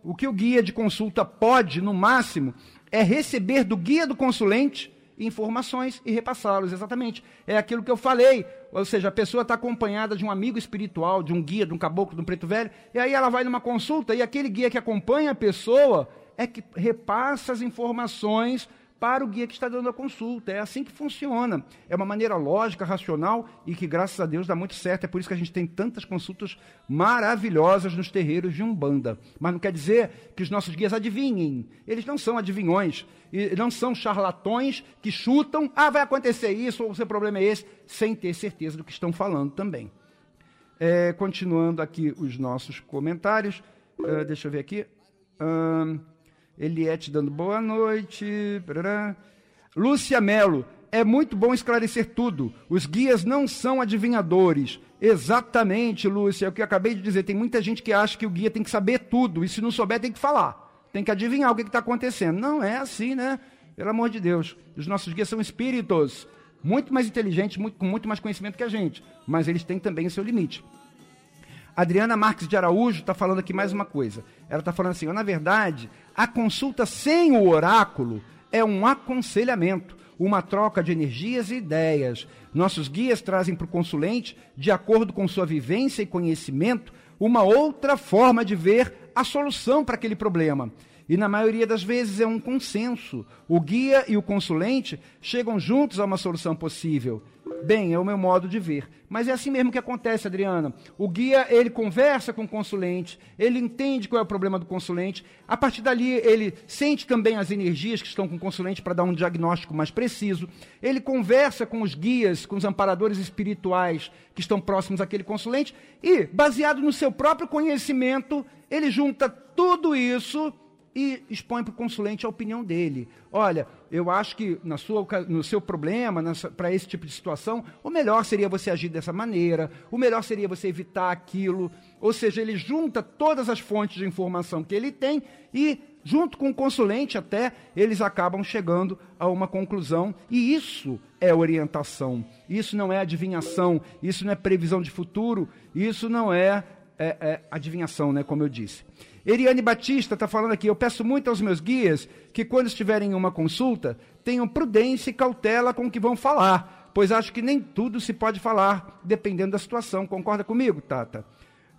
o que o guia de consulta pode, no máximo, é receber do guia do consulente informações e repassá-los. Exatamente. É aquilo que eu falei. Ou seja, a pessoa está acompanhada de um amigo espiritual, de um guia, de um caboclo, de um preto velho, e aí ela vai numa consulta e aquele guia que acompanha a pessoa é que repassa as informações para o guia que está dando a consulta. É assim que funciona. É uma maneira lógica, racional e que, graças a Deus, dá muito certo. É por isso que a gente tem tantas consultas maravilhosas nos terreiros de Umbanda. Mas não quer dizer que os nossos guias adivinhem. Eles não são adivinhões. E não são charlatões que chutam, ah, vai acontecer isso, ou o seu problema é esse, sem ter certeza do que estão falando também. É, continuando aqui os nossos comentários. Uh, deixa eu ver aqui. Uh, Eliette dando boa noite. Parará. Lúcia Melo, é muito bom esclarecer tudo. Os guias não são adivinhadores. Exatamente, Lúcia, é o que eu acabei de dizer. Tem muita gente que acha que o guia tem que saber tudo, e se não souber, tem que falar. Tem que adivinhar o que está acontecendo. Não é assim, né? Pelo amor de Deus. Os nossos guias são espíritos, muito mais inteligentes, muito, com muito mais conhecimento que a gente, mas eles têm também o seu limite. Adriana Marques de Araújo está falando aqui mais uma coisa. Ela está falando assim: na verdade, a consulta sem o oráculo é um aconselhamento, uma troca de energias e ideias. Nossos guias trazem para o consulente, de acordo com sua vivência e conhecimento, uma outra forma de ver a solução para aquele problema. E na maioria das vezes é um consenso. O guia e o consulente chegam juntos a uma solução possível. Bem, é o meu modo de ver. Mas é assim mesmo que acontece, Adriana. O guia, ele conversa com o consulente, ele entende qual é o problema do consulente. A partir dali, ele sente também as energias que estão com o consulente para dar um diagnóstico mais preciso. Ele conversa com os guias, com os amparadores espirituais que estão próximos àquele consulente e, baseado no seu próprio conhecimento, ele junta tudo isso e expõe para o consulente a opinião dele. Olha, eu acho que na sua, no seu problema, para esse tipo de situação, o melhor seria você agir dessa maneira, o melhor seria você evitar aquilo. Ou seja, ele junta todas as fontes de informação que ele tem e, junto com o consulente até, eles acabam chegando a uma conclusão. E isso é orientação, isso não é adivinhação, isso não é previsão de futuro, isso não é, é, é adivinhação, né, como eu disse. Eriane Batista está falando aqui, eu peço muito aos meus guias que quando estiverem em uma consulta, tenham prudência e cautela com o que vão falar, pois acho que nem tudo se pode falar, dependendo da situação. Concorda comigo, Tata?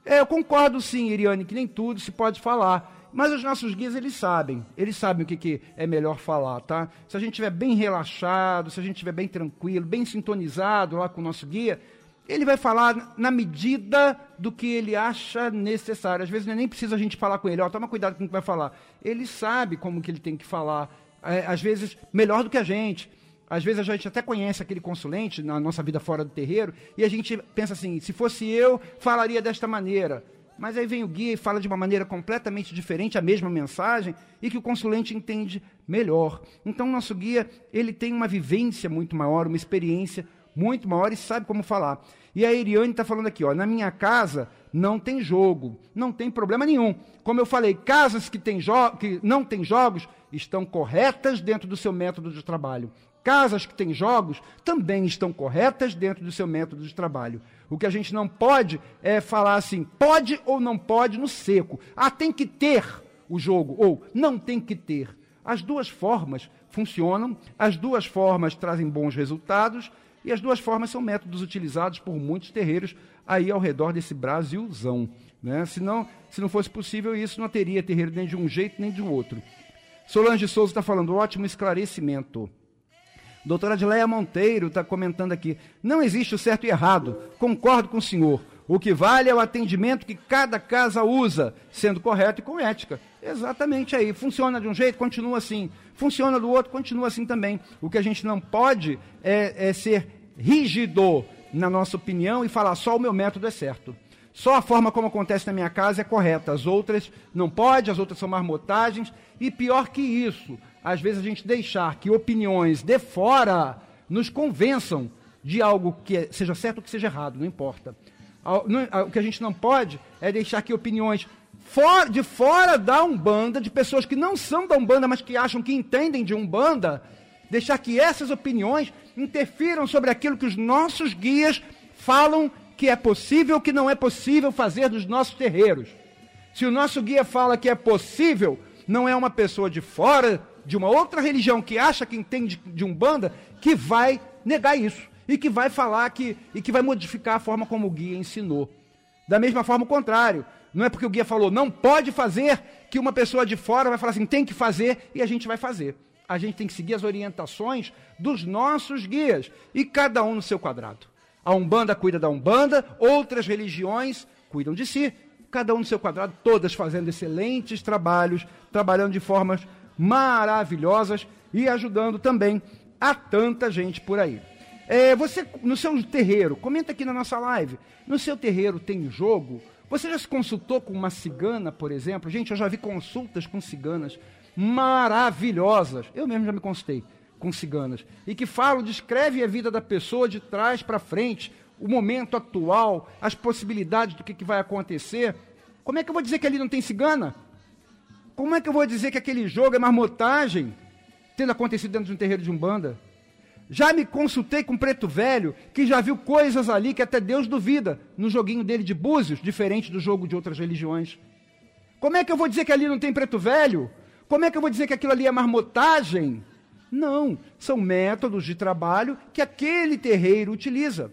É, eu concordo sim, Eriane, que nem tudo se pode falar. Mas os nossos guias, eles sabem. Eles sabem o que, que é melhor falar, tá? Se a gente estiver bem relaxado, se a gente estiver bem tranquilo, bem sintonizado lá com o nosso guia, ele vai falar na medida do que ele acha necessário. Às vezes é nem precisa a gente falar com ele, ó, toma cuidado com o que vai falar. Ele sabe como que ele tem que falar. É, às vezes, melhor do que a gente. Às vezes a gente até conhece aquele consulente na nossa vida fora do terreiro e a gente pensa assim: se fosse eu, falaria desta maneira. Mas aí vem o guia e fala de uma maneira completamente diferente a mesma mensagem e que o consulente entende melhor. Então, nosso guia ele tem uma vivência muito maior, uma experiência muito maior e sabe como falar. E a Eriane está falando aqui, ó, na minha casa não tem jogo, não tem problema nenhum. Como eu falei, casas que, tem que não têm jogos estão corretas dentro do seu método de trabalho. Casas que têm jogos também estão corretas dentro do seu método de trabalho. O que a gente não pode é falar assim, pode ou não pode no seco. Ah, tem que ter o jogo, ou não tem que ter. As duas formas funcionam, as duas formas trazem bons resultados, e as duas formas são métodos utilizados por muitos terreiros aí ao redor desse Brasilzão. Né? Se, não, se não fosse possível isso, não teria terreiro nem de um jeito nem de outro. Solange Souza está falando, ótimo esclarecimento. Doutora Adileia Monteiro está comentando aqui, não existe o certo e errado, concordo com o senhor. O que vale é o atendimento que cada casa usa, sendo correto e com ética. Exatamente aí. Funciona de um jeito, continua assim. Funciona do outro, continua assim também. O que a gente não pode é, é ser rígido na nossa opinião e falar só o meu método é certo. Só a forma como acontece na minha casa é correta. As outras não pode, as outras são marmotagens. E pior que isso, às vezes a gente deixar que opiniões de fora nos convençam de algo que é, seja certo ou que seja errado, não importa. O que a gente não pode é deixar que opiniões de fora da Umbanda, de pessoas que não são da Umbanda, mas que acham que entendem de Umbanda, deixar que essas opiniões interfiram sobre aquilo que os nossos guias falam que é possível, que não é possível fazer dos nossos terreiros. Se o nosso guia fala que é possível, não é uma pessoa de fora de uma outra religião que acha que entende de Umbanda que vai negar isso e que vai falar que e que vai modificar a forma como o guia ensinou. Da mesma forma o contrário. Não é porque o guia falou não pode fazer que uma pessoa de fora vai falar assim tem que fazer e a gente vai fazer. A gente tem que seguir as orientações dos nossos guias e cada um no seu quadrado. A Umbanda cuida da Umbanda, outras religiões cuidam de si, cada um no seu quadrado, todas fazendo excelentes trabalhos, trabalhando de formas maravilhosas e ajudando também a tanta gente por aí. É, você, no seu terreiro, comenta aqui na nossa live, no seu terreiro tem jogo? Você já se consultou com uma cigana, por exemplo? Gente, eu já vi consultas com ciganas maravilhosas. Eu mesmo já me consultei com ciganas. E que falam, descrevem a vida da pessoa de trás para frente, o momento atual, as possibilidades do que, que vai acontecer. Como é que eu vou dizer que ali não tem cigana? Como é que eu vou dizer que aquele jogo é marmotagem, tendo acontecido dentro de um terreiro de Umbanda? Já me consultei com preto velho que já viu coisas ali que até Deus duvida no joguinho dele de búzios, diferente do jogo de outras religiões. Como é que eu vou dizer que ali não tem preto velho? Como é que eu vou dizer que aquilo ali é marmotagem? Não, são métodos de trabalho que aquele terreiro utiliza.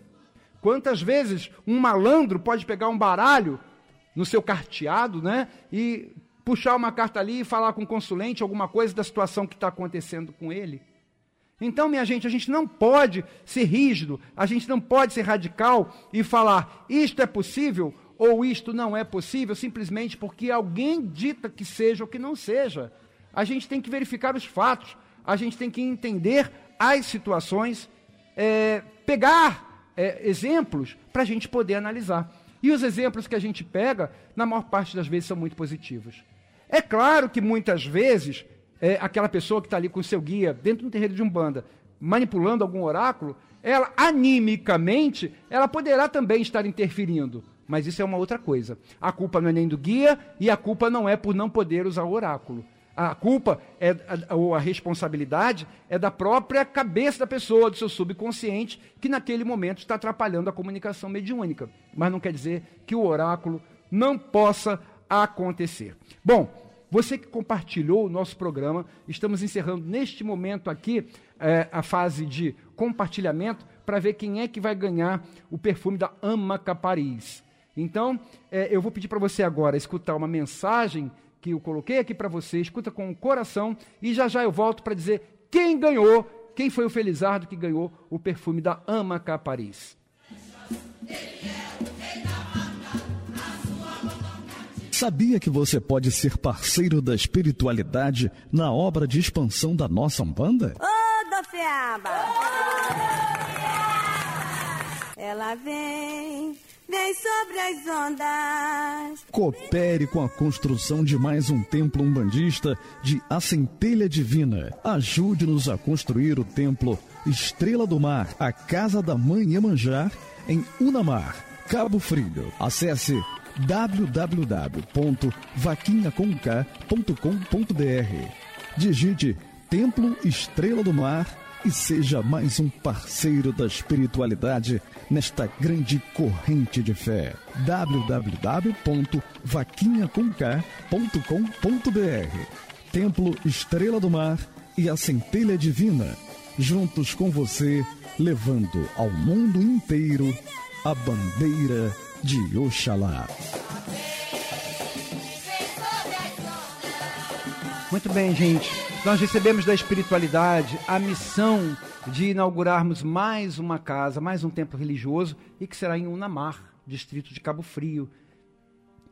Quantas vezes um malandro pode pegar um baralho no seu carteado, né, e puxar uma carta ali e falar com o consulente alguma coisa da situação que está acontecendo com ele? Então, minha gente, a gente não pode ser rígido, a gente não pode ser radical e falar isto é possível ou isto não é possível simplesmente porque alguém dita que seja ou que não seja. A gente tem que verificar os fatos, a gente tem que entender as situações, é, pegar é, exemplos para a gente poder analisar. E os exemplos que a gente pega, na maior parte das vezes, são muito positivos. É claro que muitas vezes é, aquela pessoa que está ali com o seu guia, dentro de um terreiro de Umbanda, manipulando algum oráculo, ela, animicamente, ela poderá também estar interferindo. Mas isso é uma outra coisa. A culpa não é nem do guia e a culpa não é por não poder usar o oráculo. A culpa é, ou a responsabilidade é da própria cabeça da pessoa, do seu subconsciente, que naquele momento está atrapalhando a comunicação mediúnica. Mas não quer dizer que o oráculo não possa acontecer. Bom, você que compartilhou o nosso programa, estamos encerrando neste momento aqui é, a fase de compartilhamento para ver quem é que vai ganhar o perfume da Amaca Paris. Então, é, eu vou pedir para você agora escutar uma mensagem que eu coloquei aqui para você, escuta com o coração e já já eu volto para dizer quem ganhou, quem foi o Felizardo que ganhou o perfume da Amaca Paris. Sabia que você pode ser parceiro da espiritualidade na obra de expansão da nossa Umbanda? Ô, Dofiaba! Ela vem, vem sobre as ondas. Coopere com a construção de mais um templo umbandista de A Centelha Divina. Ajude-nos a construir o templo Estrela do Mar, a Casa da Mãe Iemanjá, em Unamar, Cabo Frio. Acesse www.vaquinhaconk.com.br. Digite Templo Estrela do Mar e seja mais um parceiro da espiritualidade nesta grande corrente de fé. www.vaquinhaconk.com.br. Templo Estrela do Mar e a Centelha Divina, juntos com você, levando ao mundo inteiro a bandeira de Oxalá. Muito bem, gente. Nós recebemos da espiritualidade a missão de inaugurarmos mais uma casa, mais um templo religioso, e que será em Unamar, distrito de Cabo Frio.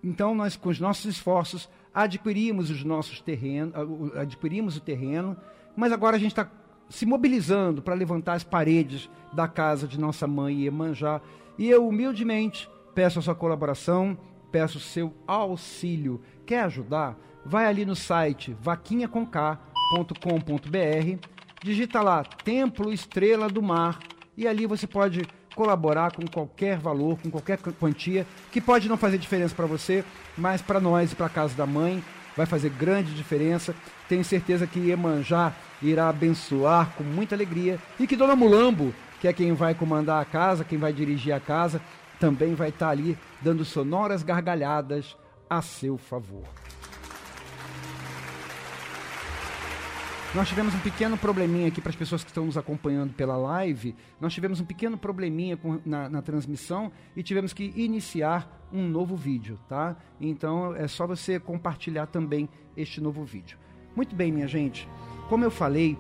Então, nós, com os nossos esforços, adquirimos os nossos terrenos, adquirimos o terreno, mas agora a gente está se mobilizando para levantar as paredes da casa de nossa mãe Iemanjá. E eu, humildemente, peço a sua colaboração, peço o seu auxílio. Quer ajudar? Vai ali no site vaquinhaconk.com.br, digita lá Templo Estrela do Mar e ali você pode colaborar com qualquer valor, com qualquer quantia, que pode não fazer diferença para você, mas para nós e para a casa da mãe vai fazer grande diferença. Tenho certeza que Iemanjá irá abençoar com muita alegria e que Dona Mulambo, que é quem vai comandar a casa, quem vai dirigir a casa, também vai estar ali dando sonoras gargalhadas a seu favor. Nós tivemos um pequeno probleminha aqui para as pessoas que estão nos acompanhando pela live. Nós tivemos um pequeno probleminha com- na, na transmissão e tivemos que iniciar um novo vídeo, tá? Então é só você compartilhar também este novo vídeo. Muito bem, minha gente. Como eu falei,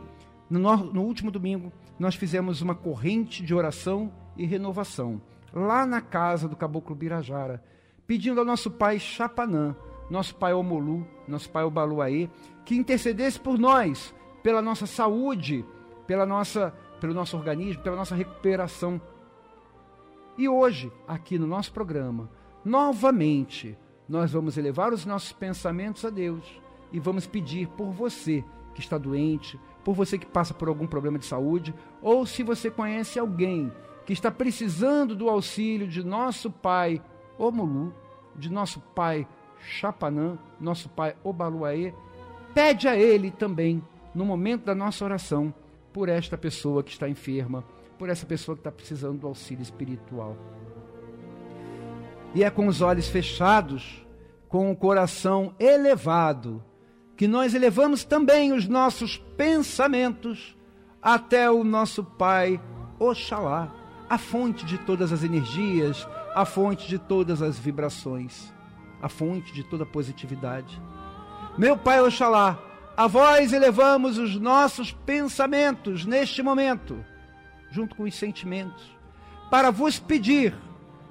no- no último domingo nós fizemos uma corrente de oração e renovação lá na casa do Caboclo Birajara, pedindo ao nosso pai Chapanã, nosso pai Omolu, nosso pai Obaluaê, que intercedesse por nós, pela nossa saúde, pela nossa, pelo nosso organismo, pela nossa recuperação. E hoje, aqui no nosso programa, novamente, nós vamos elevar os nossos pensamentos a Deus e vamos pedir por você que está doente, por você que passa por algum problema de saúde, ou se você conhece alguém que está precisando do auxílio de nosso pai Omulu, de nosso pai Chapanã, nosso pai Obaluaê, pede a ele também, no momento da nossa oração, por esta pessoa que está enferma, por essa pessoa que está precisando do auxílio espiritual. E é com os olhos fechados, com o coração elevado, que nós elevamos também os nossos pensamentos até o nosso Pai Oxalá, a fonte de todas as energias, a fonte de todas as vibrações, a fonte de toda a positividade. Meu Pai Oxalá, a vós elevamos os nossos pensamentos neste momento, junto com os sentimentos, para vos pedir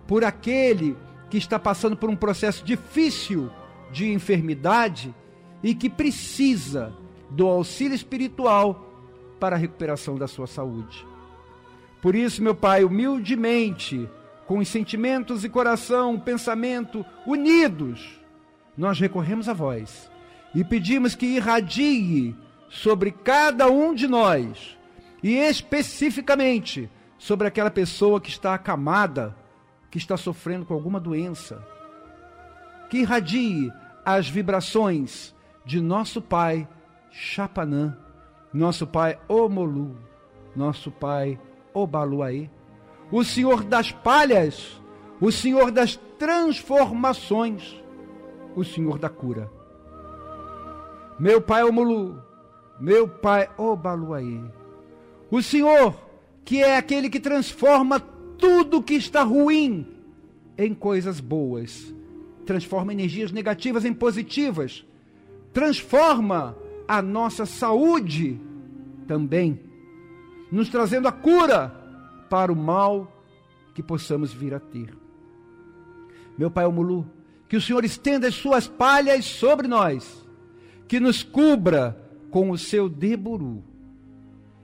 por aquele que está passando por um processo difícil de enfermidade e que precisa do auxílio espiritual para a recuperação da sua saúde. Por isso, meu Pai, humildemente, com os sentimentos e coração, pensamento unidos, nós recorremos a vós e pedimos que irradie sobre cada um de nós e especificamente sobre aquela pessoa que está acamada, que está sofrendo com alguma doença, que irradie as vibrações de nosso Pai Chapanã, nosso Pai Omolu, nosso Pai Obaluaê, o Senhor das palhas, o Senhor das transformações, o Senhor da cura. Meu Pai Omolu, meu Pai Obaluaê, o Senhor que é aquele que transforma tudo que está ruim em coisas boas, transforma energias negativas em positivas, transforma a nossa saúde também, nos trazendo a cura para o mal que possamos vir a ter. Meu Pai Omulu, que o Senhor estenda as suas palhas sobre nós, que nos cubra com o seu deburu,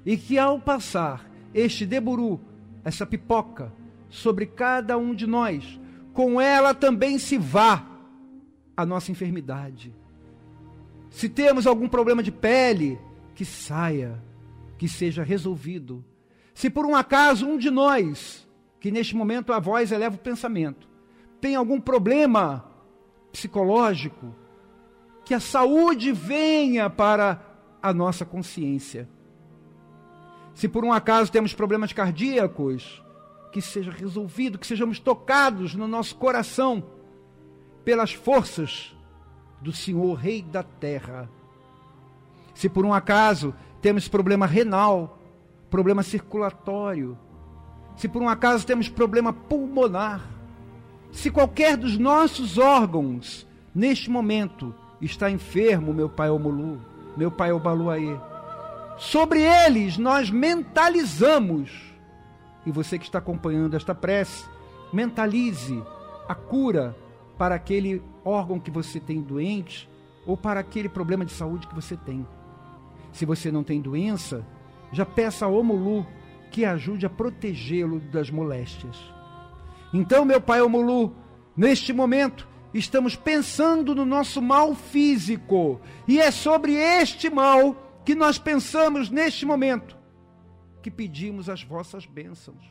e que ao passar este deburu, essa pipoca, sobre cada um de nós, com ela também se vá a nossa enfermidade. Se temos algum problema de pele, que saia, que seja resolvido. Se por um acaso um de nós, que neste momento a voz eleva o pensamento, tem algum problema psicológico, que a saúde venha para a nossa consciência. Se por um acaso temos problemas cardíacos, que seja resolvido, que sejamos tocados no nosso coração pelas forças do Senhor Rei da Terra. Se por um acaso temos problema renal, problema circulatório, se por um acaso temos problema pulmonar, se qualquer dos nossos órgãos neste momento está enfermo, meu pai Omulu, meu pai Obaluaê, sobre eles nós mentalizamos, e você que está acompanhando esta prece, mentalize a cura para aquele órgão que você tem doente ou para aquele problema de saúde que você tem. Se você não tem doença, já peça ao Omulu que ajude a protegê-lo das moléstias. Então, meu pai Omulu, neste momento, estamos pensando no nosso mal físico, e é sobre este mal que nós pensamos neste momento, que pedimos as vossas bênçãos.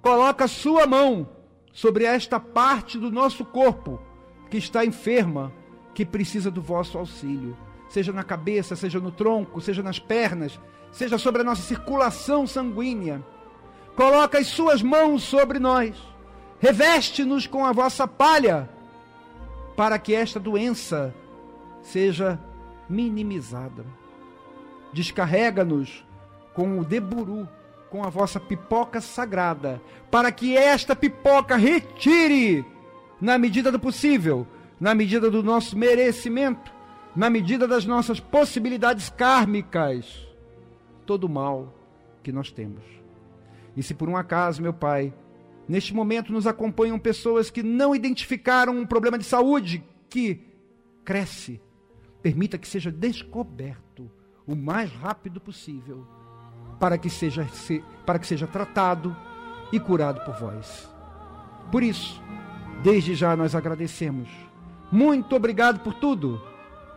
Coloca a sua mão sobre esta parte do nosso corpo que está enferma, que precisa do vosso auxílio, seja na cabeça, seja no tronco, seja nas pernas, seja sobre a nossa circulação sanguínea. Coloca as suas mãos sobre nós, reveste-nos com a vossa palha, para que esta doença seja minimizada. descarrega-nos com o deburu, com a vossa pipoca sagrada, para que esta pipoca retire, na medida do possível, na medida do nosso merecimento, na medida das nossas possibilidades kármicas, todo o mal que nós temos. E se por um acaso, meu Pai, neste momento nos acompanham pessoas que não identificaram um problema de saúde que cresce, permita que seja descoberto o mais rápido possível, para que seja, se- para que seja tratado e curado por vós. Por isso, desde já nós agradecemos. Muito obrigado por tudo.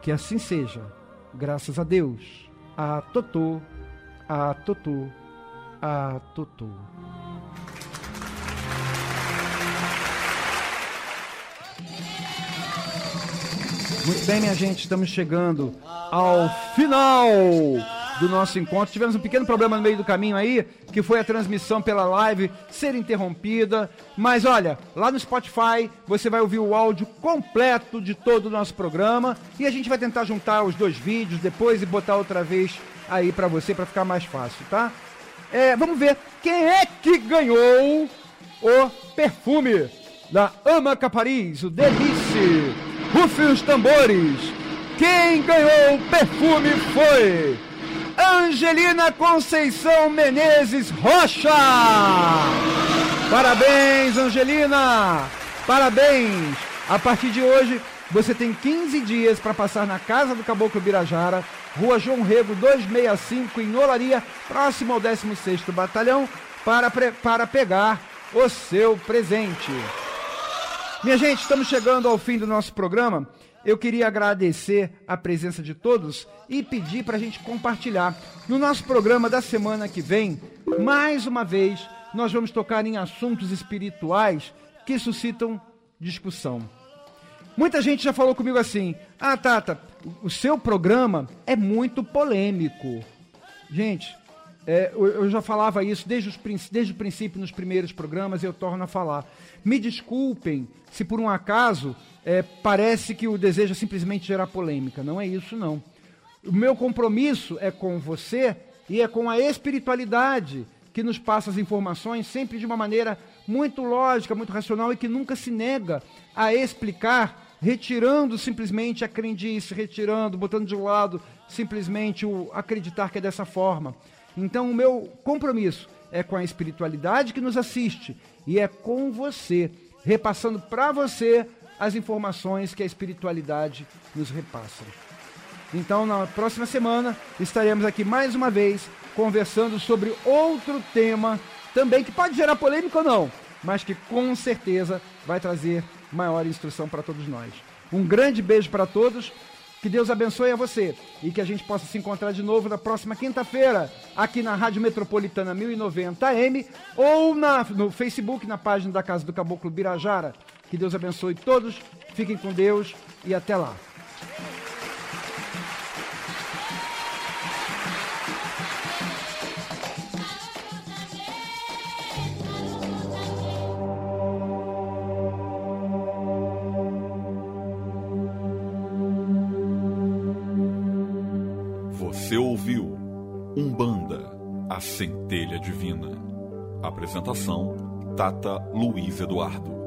Que assim seja. Graças a Deus. A Totô, a Totô, a Totô. Muito bem, minha gente, estamos chegando ao final do nosso encontro. Tivemos um pequeno problema no meio do caminho aí, que foi a transmissão pela live ser interrompida. Mas olha, lá no Spotify você vai ouvir o áudio completo de todo o nosso programa e a gente vai tentar juntar os dois vídeos depois e botar outra vez aí pra você para ficar mais fácil, tá? É, vamos ver quem é que ganhou o perfume da Amaca Paris, o Delice. Rufem os tambores. Quem ganhou o perfume foi Angelina Conceição Menezes Rocha. Parabéns, Angelina. Parabéns. A partir de hoje, você tem 15 dias para passar na casa do Caboclo Birajara, Rua João Rego 265, em Olaria, próximo ao 16º Batalhão, para, para pegar o seu presente. Minha gente, estamos chegando ao fim do nosso programa. Eu queria agradecer a presença de todos e pedir para a gente compartilhar. No nosso programa da semana que vem, mais uma vez, nós vamos tocar em assuntos espirituais que suscitam discussão. Muita gente já falou comigo assim: Ah, Tata, o seu programa é muito polêmico. Gente, é, eu, já falava isso desde, os desde o princípio nos primeiros programas e eu torno a falar. Me desculpem se por um acaso é, parece que o desejo é simplesmente gerar polêmica. Não é isso, não. O meu compromisso é com você e é com a espiritualidade que nos passa as informações sempre de uma maneira muito lógica, muito racional e que nunca se nega a explicar, retirando simplesmente a crendice, retirando, botando de lado simplesmente o acreditar que é dessa forma. Então, o meu compromisso é com a espiritualidade que nos assiste e é com você, repassando para você as informações que a espiritualidade nos repassa. Então, na próxima semana, estaremos aqui mais uma vez conversando sobre outro tema, também que pode gerar polêmica ou não, mas que com certeza vai trazer maior instrução para todos nós. Um grande beijo para todos, que Deus abençoe a você e que a gente possa se encontrar de novo na próxima quinta-feira, aqui na Rádio Metropolitana 1090 AM ou na, no Facebook, na página da Casa do Caboclo Birajara. Que Deus abençoe todos, fiquem com Deus e até lá. Apresentação: Tata Luiz Eduardo.